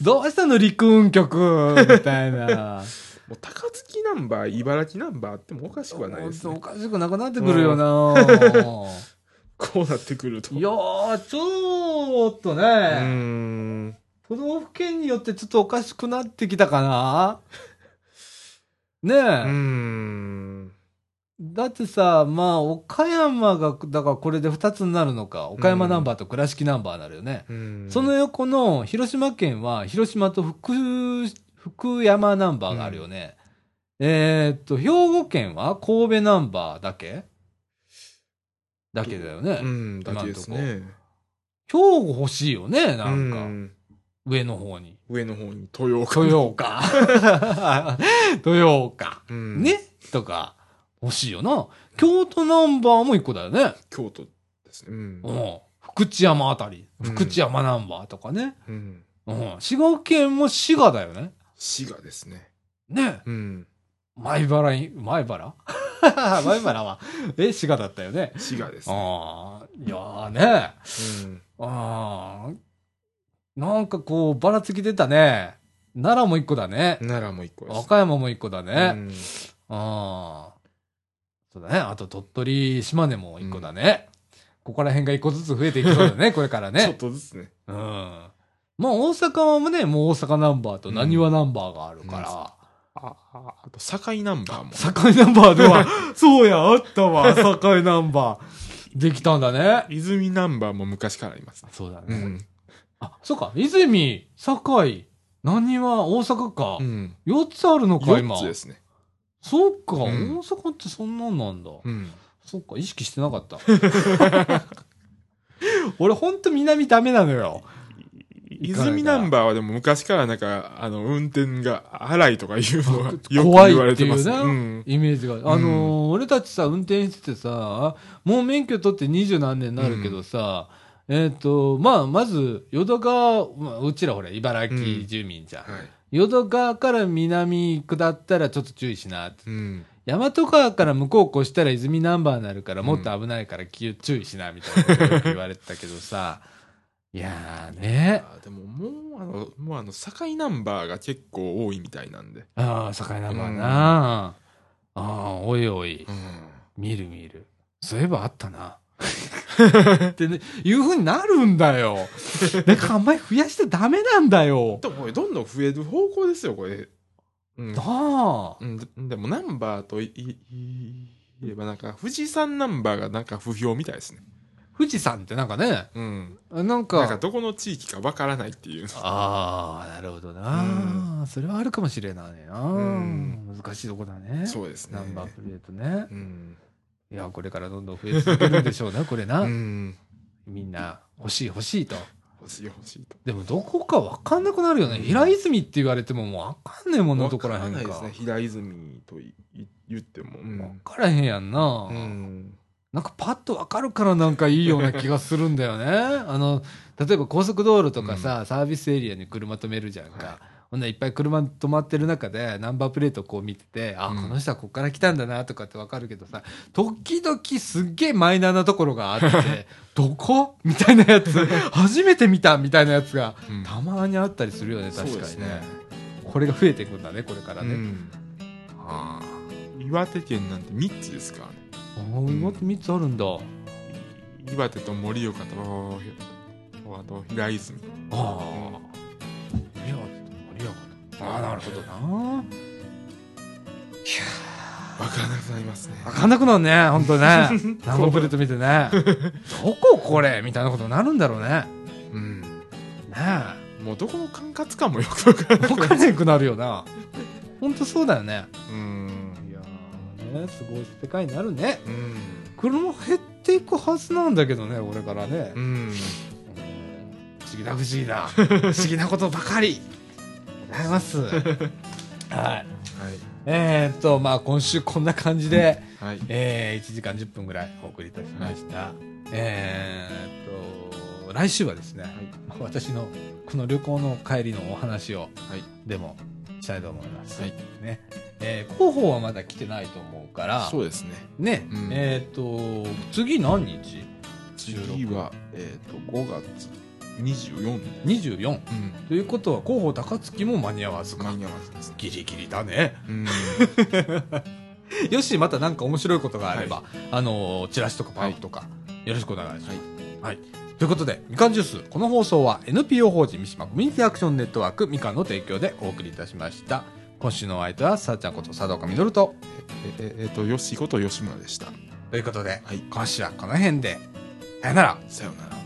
どうしたの陸運局？みたいな。もう高槻ナンバー、茨城ナンバーあってもおかしくはないですおね。かしくなくなってくるよな、こうなってくると。いやー、ちょっとね、ん。都道府県によってちょっとおかしくなってきたかな？ねえ、うーん。だってさ、まあ、岡山が、だからこれで2つになるのか。岡山ナンバーと倉敷ナンバーになるよね。うんその横の広島県は、広島と福、福山ナンバーがあるよね。えーっと、兵庫県は神戸ナンバーだけ？だけだよね。うん、だけですね。兵庫欲しいよね、なうんか。ん上の方に。上の方に豊岡。豊岡。豊岡。うんね？とか、欲しいよな。京都ナンバーも一個だよね。京都ですね。うんう。ん。福知山あたり。うん福知山ナンバーとかね。うん。うん。滋賀県も滋賀だよね。滋賀ですね。ね？うん。前原い、前原？前原は、え、滋賀だったよね。滋賀ですね。ああ、いやーね。うん。ああ、なんかこう、ばらつき出たね。奈良も一個だね。奈良も一個です。和歌山も一個だね。うんああ。そうだね。あと鳥取、島根も一個だね。ここら辺が一個ずつ増えていきそうだね、これからちょっね。とずつね。うん。まあ大阪はね、もう大阪ナンバーと何和ナンバーがあるから。あ、ああと、堺ナンバーも。境ナンバーでは、そうや、あったわ、境ナンバー。できたんだね。泉ナンバーも昔からありますね。そうだね。うん。あ、そうか、泉、境、何は大阪か。うん。4つあるのか、今4。つですね。そうか、うん大阪ってそんなんなんだ。うん。そっか、意識してなかった。俺ほんと南ダメなのよ。泉ナンバーはでも昔からなんか、あの、運転が荒いとかいうのはよく言怖いわれっていますね。うん。イメージが。あのー俺たちさ、運転しててさ、もう免許取って二十何年になるけどさ、えっ、と、まあ、まず、淀川、まあ、うちらほら、茨城住民じゃん。はい。淀川から南下ったらちょっと注意しなって。うん。大和川から向こう越したら泉ナンバーになるからもっと危ないから注意しなみたいなこと言われてたけどさ。いやーね。あでももう、あの、もうあの、堺ナンバーが結構多いみたいなんで。ああ、境ナンバーな。ああ、おいおい。うん。見る見る。そういえばあったな。ってね、いう風になるんだよ。だからあんまり増やしてダメなんだよ。でもこれどんどん増える方向ですよ、これ。うんな。あ。うん、ででもナンバーといいい言えばなんか富士山ナンバーがなんか不評みたいですね。富士山ってなんかね、うん。なんなんかか、どこの地域かわからないっていう。ああ、なるほどな。それはあるかもしれないな。ん難しいとこだね。そうですね。ナンバープレートね。うん。いや、これからどんどん増え続けるんでしょうね、これな。うん。みんな、欲しい欲しいと。欲しい欲しいと。でも、どこかわかんなくなるよね。平泉って言われてももうわかんねえもんな、どこらへんか。わからないですね。平泉と言っても。ん。からへんやんな。うん。なんかパッとわかるからなんかいいような気がするんだよね。あの、例えば高速道路とかさ、サービスエリアに車止めるじゃんか。はいほんならいっぱい車止まってる中でナンバープレートこう見てて、あ、うんこの人はここから来たんだなとかってわかるけどさ、時々すっげえマイナーなところがあって、どこ？みたいなやつ、初めて見たみたいなやつがうんたまにあったりするよね、確かにね。これが増えていくんだね、これからね。うんあ岩手県なんて3つですか？らね。あ、岩手3つあるんだ。岩手と盛岡と、あと平泉。ああ。ああ、なるほどな。わからなくなりますね。わかんなくなるね、ほんとね。ナンバープレート見てね。どここれみたいなことになるんだろうね。うん。ねもうどこの管轄かもよくわからえ。なくなわかんなくなるよな。ほんとそうだよね。うん。いやーね、すごい世界になるね。うん。車減っていくはずなんだけどね、俺からね。うん。うん不思議な不思議な不思議なことばかりございます。はい。はい。えー、っとまあ今週こんな感じで、はい。えー、1時間10分ぐらいお送りいたしました、えー、っと来週はですね、まあ私のこの旅行の帰りのお話をはい。でもしたいと思います、はい。ね。えー、広報はまだ来てないと思うからそうですね。ね、うん。えー、っと次何日？次は、えっ、と、5月24 24うん。ということは広報高槻も間に合わずか。間に合わずです。ね。ギリギリだね。うん。よしまた何か面白いことがあれば、あのーチラシとかパンフとか、よろしくお願いします、はい。ということでみかんジュース。この放送は NPO 法人三島コミュニティアクションネットワークみかんの提供でお送りいたしました。今週のお相手はさあちゃんこと佐藤かみのるとえ、え、えっ、と、よしこと吉村でした。ということで、はい。今週はこの辺で。さよなら。さようなら。